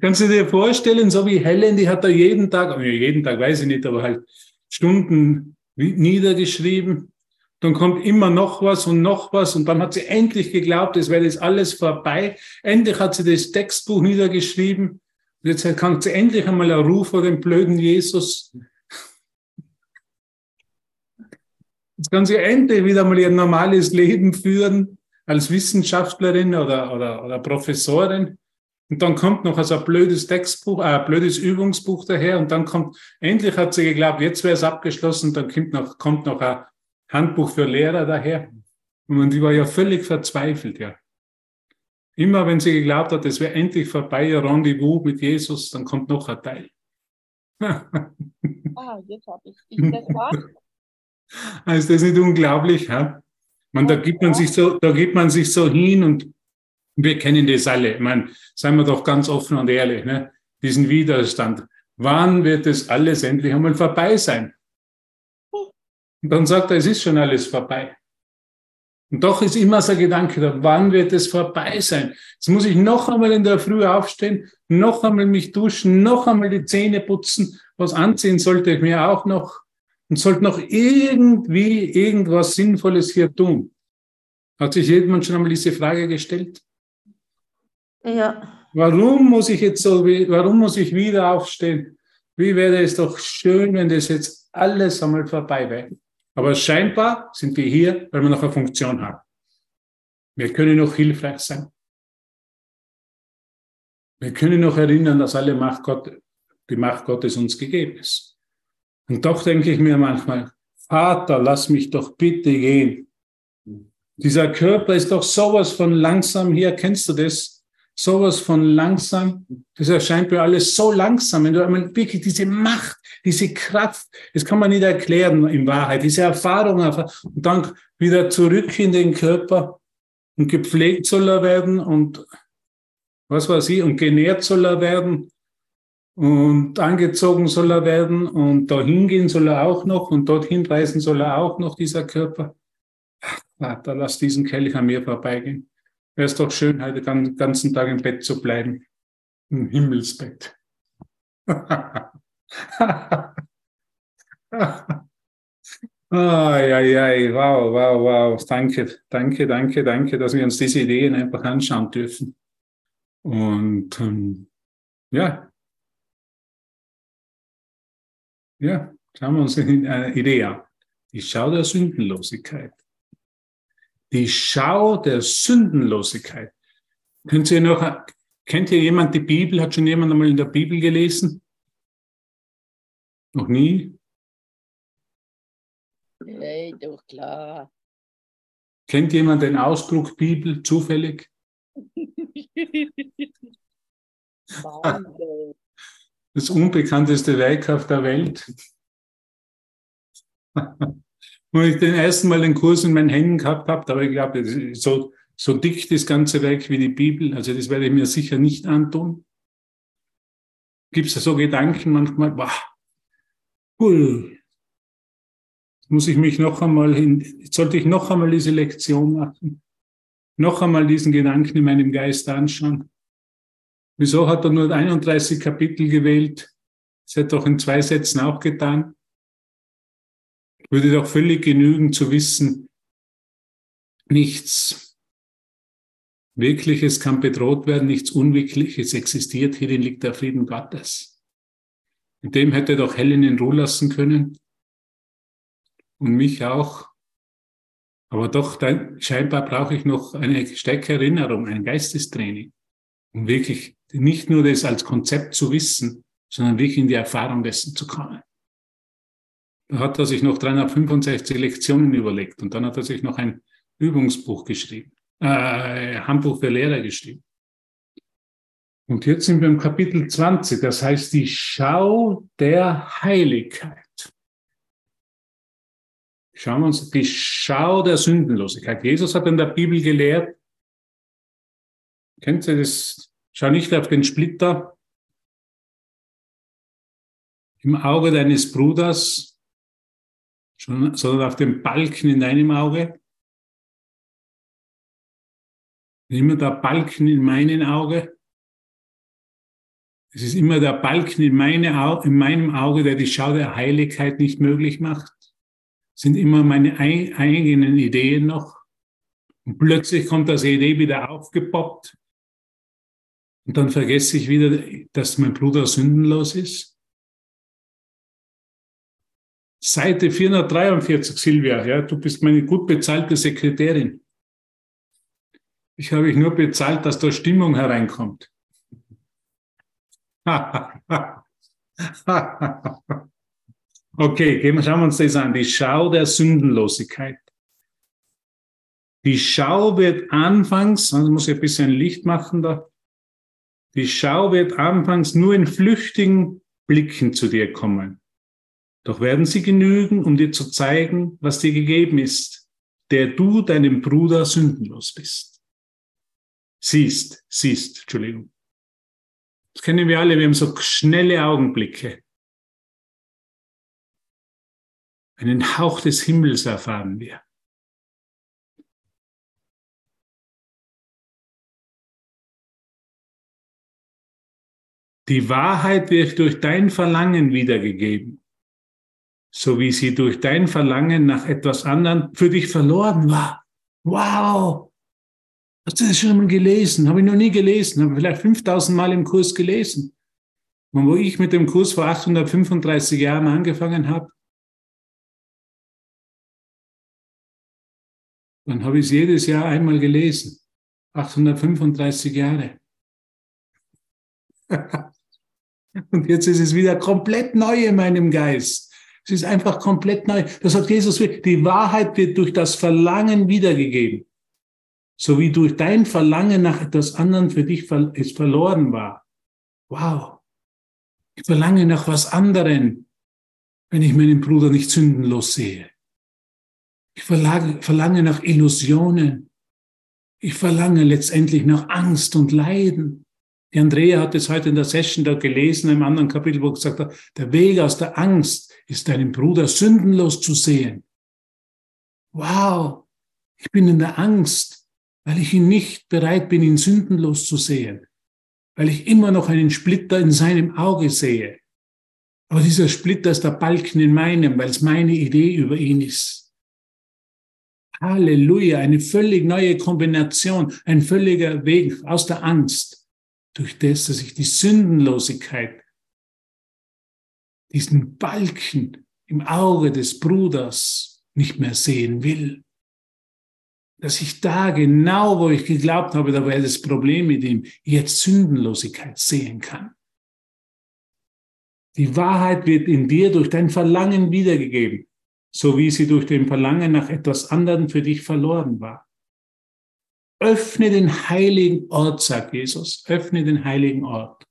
Kannst du dir vorstellen, so wie Helen, die hat da jeden Tag, jeden Tag weiß ich nicht, aber halt Stunden niedergeschrieben. Dann kommt immer noch was und noch was und dann hat sie endlich geglaubt, es wäre jetzt alles vorbei. Endlich hat sie das Textbuch niedergeschrieben. Und jetzt kann sie endlich einmal einen Ruf vor dem blöden Jesus. Jetzt kann sie endlich wieder mal ihr normales Leben führen als Wissenschaftlerin oder, oder, oder Professorin. Und dann kommt noch also ein blödes Textbuch, äh, ein blödes Übungsbuch daher und dann kommt, endlich hat sie geglaubt, jetzt wäre es abgeschlossen, dann kommt noch, kommt noch ein Handbuch für Lehrer daher. Und die war ja völlig verzweifelt, ja. Immer wenn sie geglaubt hat, es wäre endlich vorbei, ihr Rendezvous mit Jesus, dann kommt noch ein Teil. ah, jetzt habe ich, ich das war. (laughs) Ist das nicht unglaublich? Ja? Man, da gibt man sich so, da gibt man sich so hin und wir kennen das alle. Ich meine, seien wir doch ganz offen und ehrlich, ne? diesen Widerstand. Wann wird das alles endlich einmal vorbei sein? Und dann sagt er, es ist schon alles vorbei. Und doch ist immer so ein Gedanke da, wann wird es vorbei sein? Jetzt muss ich noch einmal in der Früh aufstehen, noch einmal mich duschen, noch einmal die Zähne putzen. Was anziehen sollte ich mir auch noch und sollte noch irgendwie irgendwas Sinnvolles hier tun. Hat sich jemand schon einmal diese Frage gestellt? Ja. Warum muss ich jetzt so, warum muss ich wieder aufstehen? Wie wäre es doch schön, wenn das jetzt alles einmal vorbei wäre. Aber scheinbar sind wir hier, weil wir noch eine Funktion haben. Wir können noch hilfreich sein. Wir können noch erinnern, dass alle Macht Gott, die Macht Gottes uns gegeben ist. Und doch denke ich mir manchmal, Vater, lass mich doch bitte gehen. Dieser Körper ist doch sowas von langsam hier. Kennst du das? Sowas von langsam. Das erscheint mir alles so langsam. Wenn du einmal wirklich diese Macht, diese Kraft, das kann man nicht erklären in Wahrheit, diese Erfahrung einfach, und dann wieder zurück in den Körper und gepflegt soll er werden und was weiß ich, und genährt soll er werden und angezogen soll er werden und dahin gehen soll er auch noch und dorthin reisen soll er auch noch, dieser Körper. Ach, Vater, lass diesen Kelch an mir vorbeigehen. Wäre es doch schön, heute den ganzen Tag im Bett zu bleiben. Im Himmelsbett. (laughs) Ai, ai, ai, wow, wow, wow. Danke, danke, danke, danke, dass wir uns diese Ideen einfach anschauen dürfen. Und ähm, ja, ja, schauen wir uns eine Idee an. Die Schau der Sündenlosigkeit die Schau der Sündenlosigkeit. Könnt ihr noch, kennt ihr jemand die Bibel? Hat schon jemand einmal in der Bibel gelesen? Noch nie? Nee, doch klar. Kennt jemand den Ausdruck Bibel zufällig? das unbekannteste Werk auf der Welt. Wo ich den ersten Mal den Kurs in meinen Händen gehabt habe, habe ich geglaubt, so, so dick das ganze Werk wie die Bibel, also das werde ich mir sicher nicht antun. Gibt es so Gedanken manchmal, wow, cool, muss ich mich noch einmal hin, sollte ich noch einmal diese Lektion machen, noch einmal diesen Gedanken in meinem Geist anschauen. Wieso hat er nur 31 Kapitel gewählt Das hätte doch in zwei Sätzen auch getan. Würde doch völlig genügen zu wissen, nichts Wirkliches kann bedroht werden, nichts Unwirkliches existiert, hierin liegt der Frieden Gottes. Mit dem hätte doch Helen in Ruhe lassen können und mich auch. Aber doch, scheinbar brauche ich noch eine starke Erinnerung, ein Geistestraining, um wirklich nicht nur das als Konzept zu wissen, sondern wirklich in die Erfahrung dessen zu kommen. Hat er sich noch 365 Lektionen überlegt und dann hat er sich noch ein Übungsbuch geschrieben, äh, Handbuch für Lehrer geschrieben. Und jetzt sind wir im Kapitel 20, das heißt die Schau der Heiligkeit. Schauen wir uns die Schau der Sündenlosigkeit. Jesus hat in der Bibel gelehrt, kennt ihr das? Schau nicht auf den Splitter im Auge deines Bruders, sondern auf den Balken in deinem Auge. Immer der Balken in meinem Auge. Es ist immer der Balken in, meine, in meinem Auge, der die Schau der Heiligkeit nicht möglich macht sind immer meine eigenen Ideen noch. Und plötzlich kommt das Idee wieder aufgepoppt. Und dann vergesse ich wieder, dass mein Bruder sündenlos ist. Seite 443, Silvia, ja, du bist meine gut bezahlte Sekretärin. Ich habe dich nur bezahlt, dass da Stimmung hereinkommt. (laughs) Okay, gehen schauen wir uns das an. Die Schau der Sündenlosigkeit. Die Schau wird anfangs, also muss ich ein bisschen Licht machen da. Die Schau wird anfangs nur in flüchtigen Blicken zu dir kommen. Doch werden sie genügen, um dir zu zeigen, was dir gegeben ist, der du deinem Bruder sündenlos bist. Siehst, siehst, Entschuldigung. Das kennen wir alle, wir haben so schnelle Augenblicke. Einen Hauch des Himmels erfahren wir. Die Wahrheit wird durch dein Verlangen wiedergegeben, so wie sie durch dein Verlangen nach etwas anderem für dich verloren war. Wow! Hast du das schon mal gelesen? Habe ich noch nie gelesen, habe vielleicht 5000 Mal im Kurs gelesen. Und wo ich mit dem Kurs vor 835 Jahren angefangen habe, Dann habe ich es jedes Jahr einmal gelesen. 835 Jahre. (laughs) Und jetzt ist es wieder komplett neu in meinem Geist. Es ist einfach komplett neu. Das sagt Jesus, die Wahrheit wird durch das Verlangen wiedergegeben. So wie durch dein Verlangen nach etwas anderem für dich es verloren war. Wow. Ich verlange nach was anderem, wenn ich meinen Bruder nicht sündenlos sehe. Ich verlange, verlange nach Illusionen. Ich verlange letztendlich nach Angst und Leiden. Die Andrea hat es heute in der Session da gelesen, im anderen Kapitel, wo gesagt hat, der Weg aus der Angst ist deinen Bruder sündenlos zu sehen. Wow, ich bin in der Angst, weil ich ihn nicht bereit bin, ihn sündenlos zu sehen, weil ich immer noch einen Splitter in seinem Auge sehe. Aber dieser Splitter ist der Balken in meinem, weil es meine Idee über ihn ist. Halleluja, eine völlig neue Kombination, ein völliger Weg aus der Angst, durch das, dass ich die Sündenlosigkeit, diesen Balken im Auge des Bruders nicht mehr sehen will. Dass ich da genau, wo ich geglaubt habe, da wäre das Problem mit ihm, jetzt Sündenlosigkeit sehen kann. Die Wahrheit wird in dir durch dein Verlangen wiedergegeben so wie sie durch den Verlangen nach etwas anderem für dich verloren war. Öffne den heiligen Ort, sagt Jesus, öffne den heiligen Ort,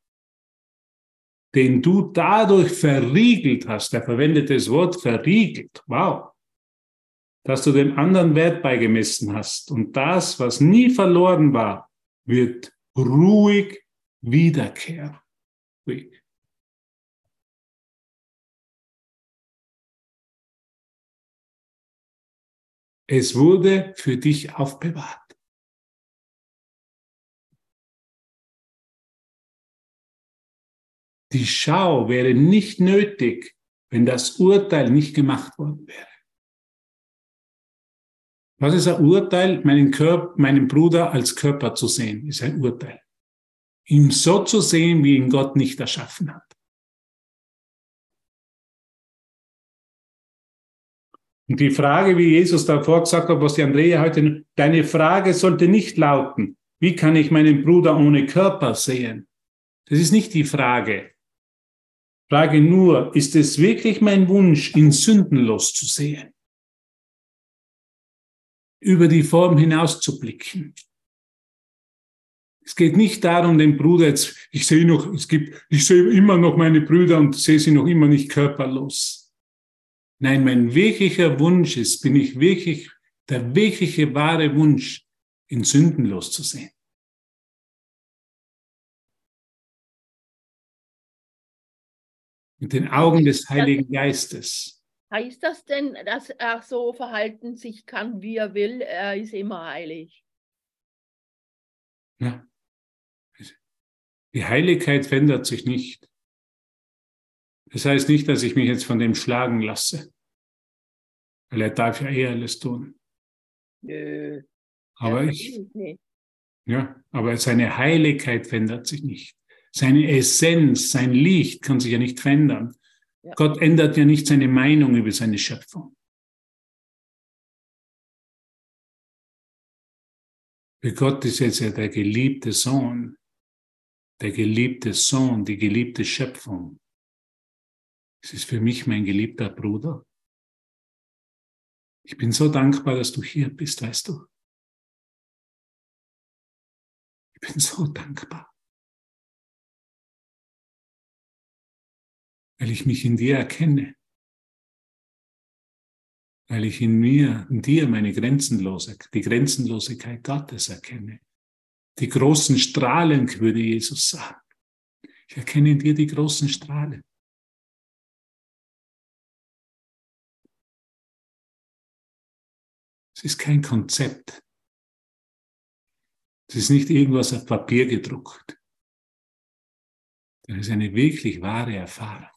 den du dadurch verriegelt hast. Er verwendet das Wort verriegelt. Wow. Dass du dem anderen Wert beigemessen hast. Und das, was nie verloren war, wird ruhig wiederkehren. Ruhig. Es wurde für dich aufbewahrt. Die Schau wäre nicht nötig, wenn das Urteil nicht gemacht worden wäre. Was ist ein Urteil? Meinen, Körper, meinen Bruder als Körper zu sehen, ist ein Urteil. Ihm so zu sehen, wie ihn Gott nicht erschaffen hat. Und die Frage, wie Jesus davor gesagt hat, was die Andrea heute, deine Frage sollte nicht lauten, wie kann ich meinen Bruder ohne Körper sehen? Das ist nicht die Frage. Frage nur, ist es wirklich mein Wunsch, ihn sündenlos zu sehen? Über die Form hinaus zu blicken. Es geht nicht darum, den Bruder jetzt, ich sehe noch, es gibt, ich sehe immer noch meine Brüder und sehe sie noch immer nicht körperlos. Nein, mein wirklicher Wunsch ist, bin ich wirklich, der wirkliche wahre Wunsch, ihn sündenlos zu sehen. Mit den Augen des Heiligen Geistes. Heißt das denn, dass er so verhalten sich kann, wie er will? Er ist immer heilig. Ja. Die Heiligkeit verändert sich nicht. Das heißt nicht, dass ich mich jetzt von dem schlagen lasse. Weil er darf ja eh alles tun. Nö. Aber er ich, ja, aber seine Heiligkeit verändert sich nicht. Seine Essenz, sein Licht kann sich ja nicht verändern. Ja. Gott ändert ja nicht seine Meinung über seine Schöpfung. Für Gott ist jetzt ja der geliebte Sohn, der geliebte Sohn, die geliebte Schöpfung. Es ist für mich mein geliebter Bruder. Ich bin so dankbar, dass du hier bist, weißt du. Ich bin so dankbar. Weil ich mich in dir erkenne. Weil ich in mir, in dir meine Grenzenlose, die Grenzenlosigkeit Gottes erkenne. Die großen Strahlen, würde Jesus sagen. Ich erkenne in dir die großen Strahlen. Es ist kein Konzept. Es ist nicht irgendwas auf Papier gedruckt. Das ist eine wirklich wahre Erfahrung.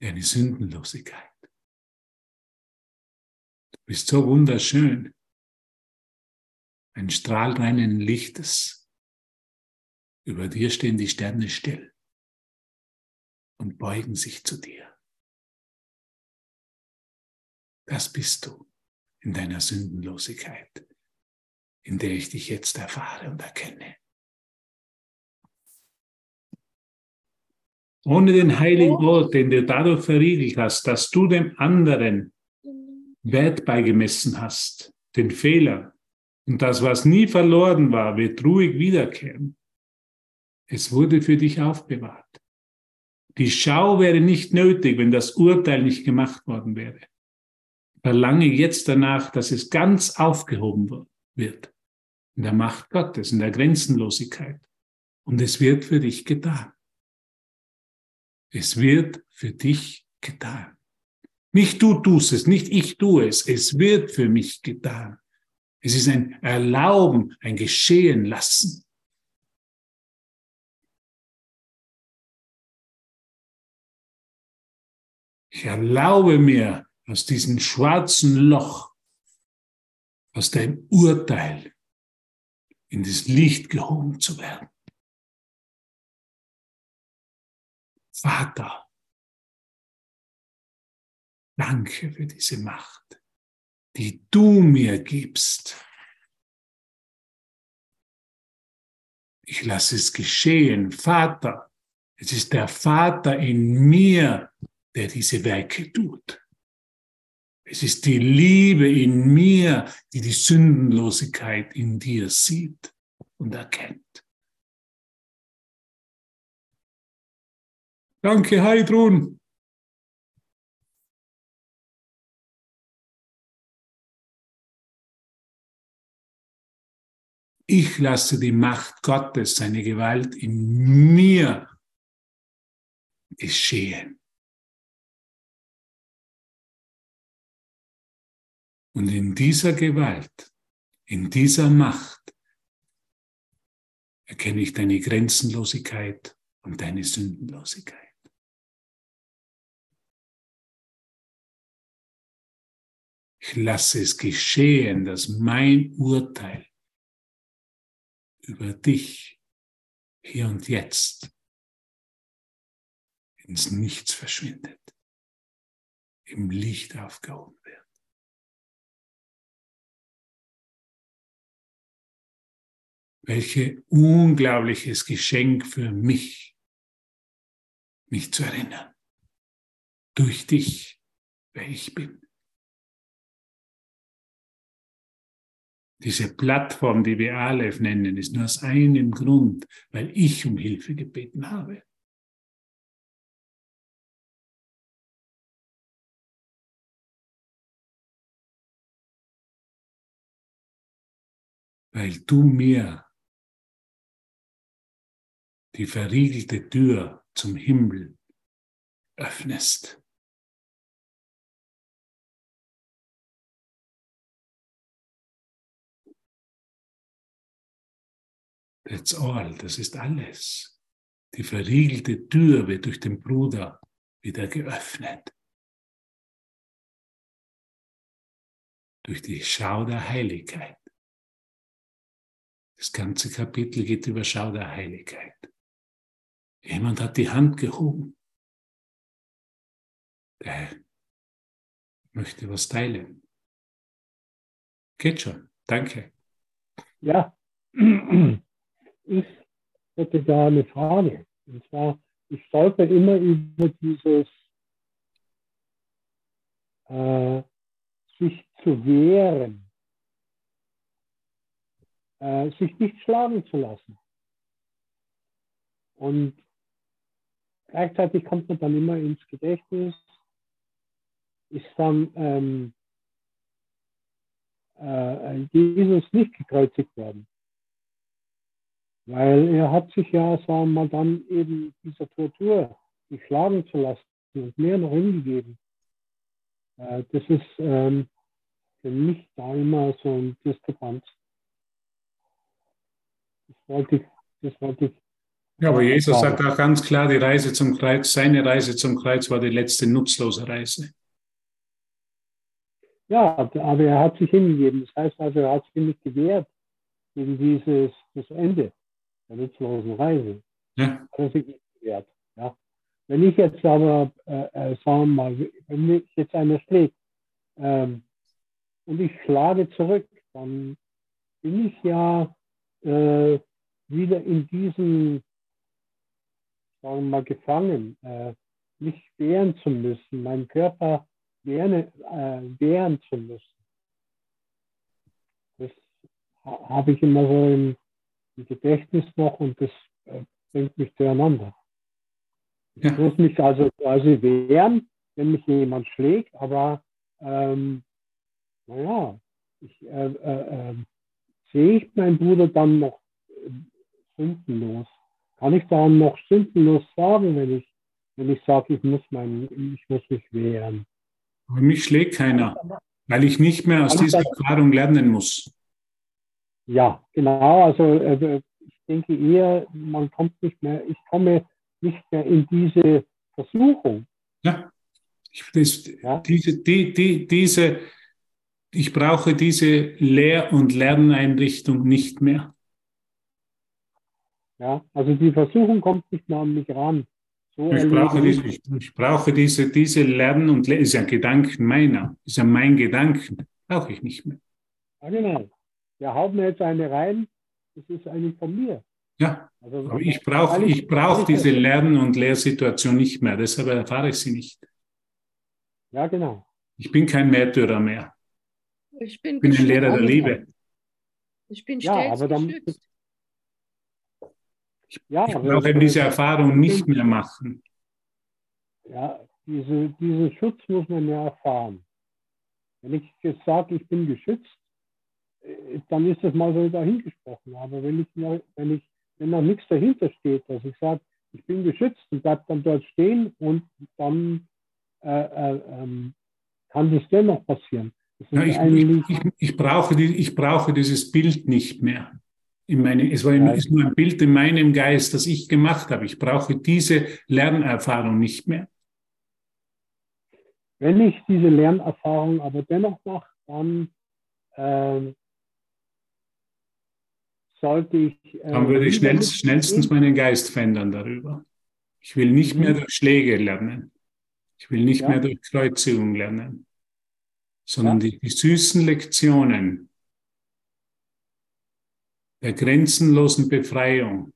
Eine Sündenlosigkeit. Du bist so wunderschön. Ein Strahl reinen Lichtes. Über dir stehen die Sterne still und beugen sich zu dir. Das bist du in deiner Sündenlosigkeit, in der ich dich jetzt erfahre und erkenne. Ohne den heiligen Ort, den du dadurch verriegelt hast, dass du dem anderen Wert beigemessen hast, den Fehler. Und das, was nie verloren war, wird ruhig wiederkehren. Es wurde für dich aufbewahrt. Die Schau wäre nicht nötig, wenn das Urteil nicht gemacht worden wäre. Verlange jetzt danach, dass es ganz aufgehoben wird. In der Macht Gottes, in der Grenzenlosigkeit. Und es wird für dich getan. Es wird für dich getan. Nicht du tust es, nicht ich tue es. Es wird für mich getan. Es ist ein Erlauben, ein Geschehen lassen. Ich erlaube mir aus diesem schwarzen Loch, aus deinem Urteil in das Licht gehoben zu werden. Vater, danke für diese Macht, die du mir gibst. Ich lasse es geschehen, Vater. Es ist der Vater in mir, der diese Werke tut. Es ist die Liebe in mir, die die Sündenlosigkeit in dir sieht und erkennt. Danke, Heidrun. Ich lasse die Macht Gottes, seine Gewalt in mir geschehen. Und in dieser Gewalt, in dieser Macht erkenne ich deine Grenzenlosigkeit und deine Sündenlosigkeit. Ich lasse es geschehen, dass mein Urteil über dich hier und jetzt ins Nichts verschwindet, im Licht aufgehoben wird. Welche unglaubliches Geschenk für mich, mich zu erinnern, durch dich, wer ich bin. Diese Plattform, die wir Aleph nennen, ist nur aus einem Grund, weil ich um Hilfe gebeten habe. Weil du mir die verriegelte Tür zum Himmel öffnest. That's all, das ist alles. Die verriegelte Tür wird durch den Bruder wieder geöffnet. Durch die Schau der Heiligkeit. Das ganze Kapitel geht über Schau der Heiligkeit. Jemand hat die Hand gehoben. Der möchte was teilen. Geht schon. Danke. Ja, (clears throat) hätte da eine Frage. Und zwar, ich stolper immer über dieses äh, sich zu wehren, äh, sich nicht schlagen zu lassen. Und gleichzeitig kommt man dann immer ins Gedächtnis, ist dann ähm, äh, Jesus nicht gekreuzigt worden. Weil er hat sich ja, sagen wir mal, dann eben dieser Tortur, sich schlagen zu lassen und mehr noch hingegeben. Äh, das ist ähm, für mich da immer so ein Diskrepanz. Das wollte ich, das wollte ich. Ja, aber Jesus sagt auch ganz klar, die Reise zum Kreuz, seine Reise zum Kreuz war die letzte nutzlose Reise. Ja, aber er hat sich hingegeben. Das heißt also, er hat sich nicht gewehrt gegen dieses das Ende der nutzlosen Reise. Ja. Das ist nicht wert. Ja. Wenn ich jetzt aber, äh, äh, sagen wir mal, wenn mich jetzt einer schlägt ähm, und ich schlage zurück, dann bin ich ja äh, wieder in diesem, sagen wir mal, gefangen, äh, nicht wehren zu müssen, meinen Körper wehren, äh, wehren zu müssen. Das habe ich immer so im, im Gedächtnis noch und das äh, bringt mich durcheinander. Ja. Ich muss mich also quasi wehren, wenn mich jemand schlägt, aber ähm, naja, ich, äh, äh, ähm, sehe ich meinen Bruder dann noch äh, sündenlos? Kann ich dann noch sündenlos sagen, wenn ich, wenn ich sage, ich muss, mein, ich muss mich wehren? Aber mich schlägt keiner, weil ich nicht mehr aus dieser Erfahrung lernen muss. Ja, genau. Also äh, ich denke eher, man kommt nicht mehr, ich komme nicht mehr in diese Versuchung. Ja, ich, das, ja? Diese, die, die, diese, ich brauche diese Lehr- und Lerneinrichtung nicht mehr. Ja, also die Versuchung kommt nicht mehr an mich ran. So ich, brauche diese, ich, ich, brauche diese, diese Lernen und ist ja Gedanken meiner, ist ja mein Gedanken, brauche ich nicht mehr. Ja, genau ja, haut mir jetzt eine rein, das ist eigentlich von mir. Ja, also, aber ich brauche ich brauch diese Lern- und Lehrsituation nicht mehr, deshalb erfahre ich sie nicht. Ja, genau. Ich bin kein Märtyrer mehr. Ich bin, ich bin ein Lehrer der Liebe. Ich bin ja, aber dann, ich, ja, ich brauche eben diese Erfahrung nicht mehr machen. Ja, diese, diesen Schutz muss man ja erfahren. Wenn ich jetzt sage, ich bin geschützt, dann ist das mal so dahingesprochen. Aber wenn ich, wenn ich, wenn noch nichts dahinter steht, dass ich sage, ich bin geschützt und bleibe dann dort stehen und dann äh, äh, ähm, kann das dennoch passieren. Das ja, ich, ich, ich, brauche die, ich brauche dieses Bild nicht mehr. in meine, es war ist nur ein Bild in meinem Geist, das ich gemacht habe. Ich brauche diese Lernerfahrung nicht mehr. Wenn ich diese Lernerfahrung aber dennoch mache, dann ähm, sollte ich. Äh, dann würde ich schnellst, schnellstens meinen Geist verändern darüber. Ich will nicht mhm. mehr durch Schläge lernen. Ich will nicht ja. mehr durch Kreuzigung lernen, sondern ja. die, die süßen Lektionen der grenzenlosen Befreiung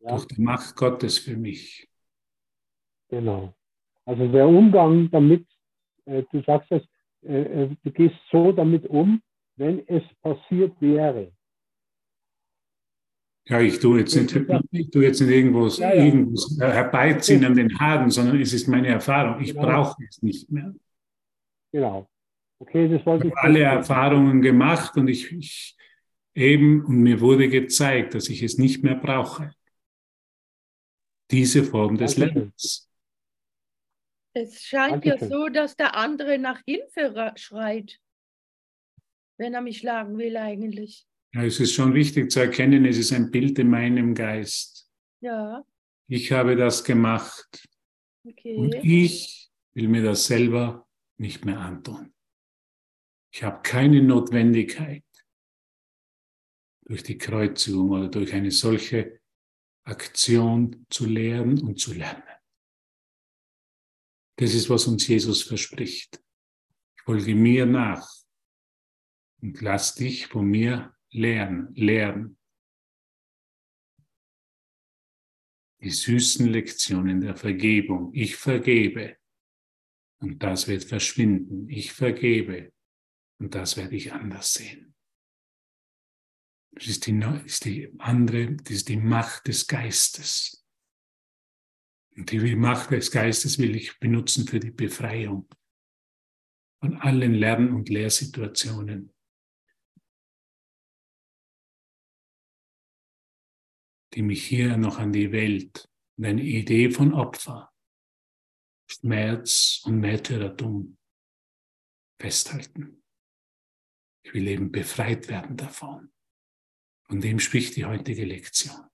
ja. durch die Macht Gottes für mich. Genau. Also der Umgang damit, äh, du sagst es, äh, äh, du gehst so damit um, wenn es passiert wäre. Ja, ich tue jetzt nicht, ich tue jetzt nicht irgendwo, ja, ja. irgendwo herbeiziehen an den Haaren, sondern es ist meine Erfahrung. Ich genau. brauche es nicht mehr. Genau. Okay, das wollte ich. Ich habe alle Erfahrungen gemacht und ich, ich eben, und mir wurde gezeigt, dass ich es nicht mehr brauche. Diese Form des Lernens. Es scheint ja so, dass der andere nach Hilfe schreit, wenn er mich schlagen will eigentlich. Ja, es ist schon wichtig zu erkennen, es ist ein Bild in meinem Geist. Ja. Ich habe das gemacht. Okay. Und ich will mir das selber nicht mehr antun. Ich habe keine Notwendigkeit, durch die Kreuzigung oder durch eine solche Aktion zu lehren und zu lernen. Das ist, was uns Jesus verspricht. Folge mir nach und lass dich von mir lernen, lernen. Die süßen Lektionen der Vergebung. Ich vergebe und das wird verschwinden. Ich vergebe und das werde ich anders sehen. Das ist die, ist die andere, das ist die Macht des Geistes. Und die Macht des Geistes will ich benutzen für die Befreiung von allen Lern- und Lehrsituationen. Die mich hier noch an die Welt und eine Idee von Opfer, Schmerz und Märtyrertum festhalten. Ich will eben befreit werden davon. Von dem spricht die heutige Lektion.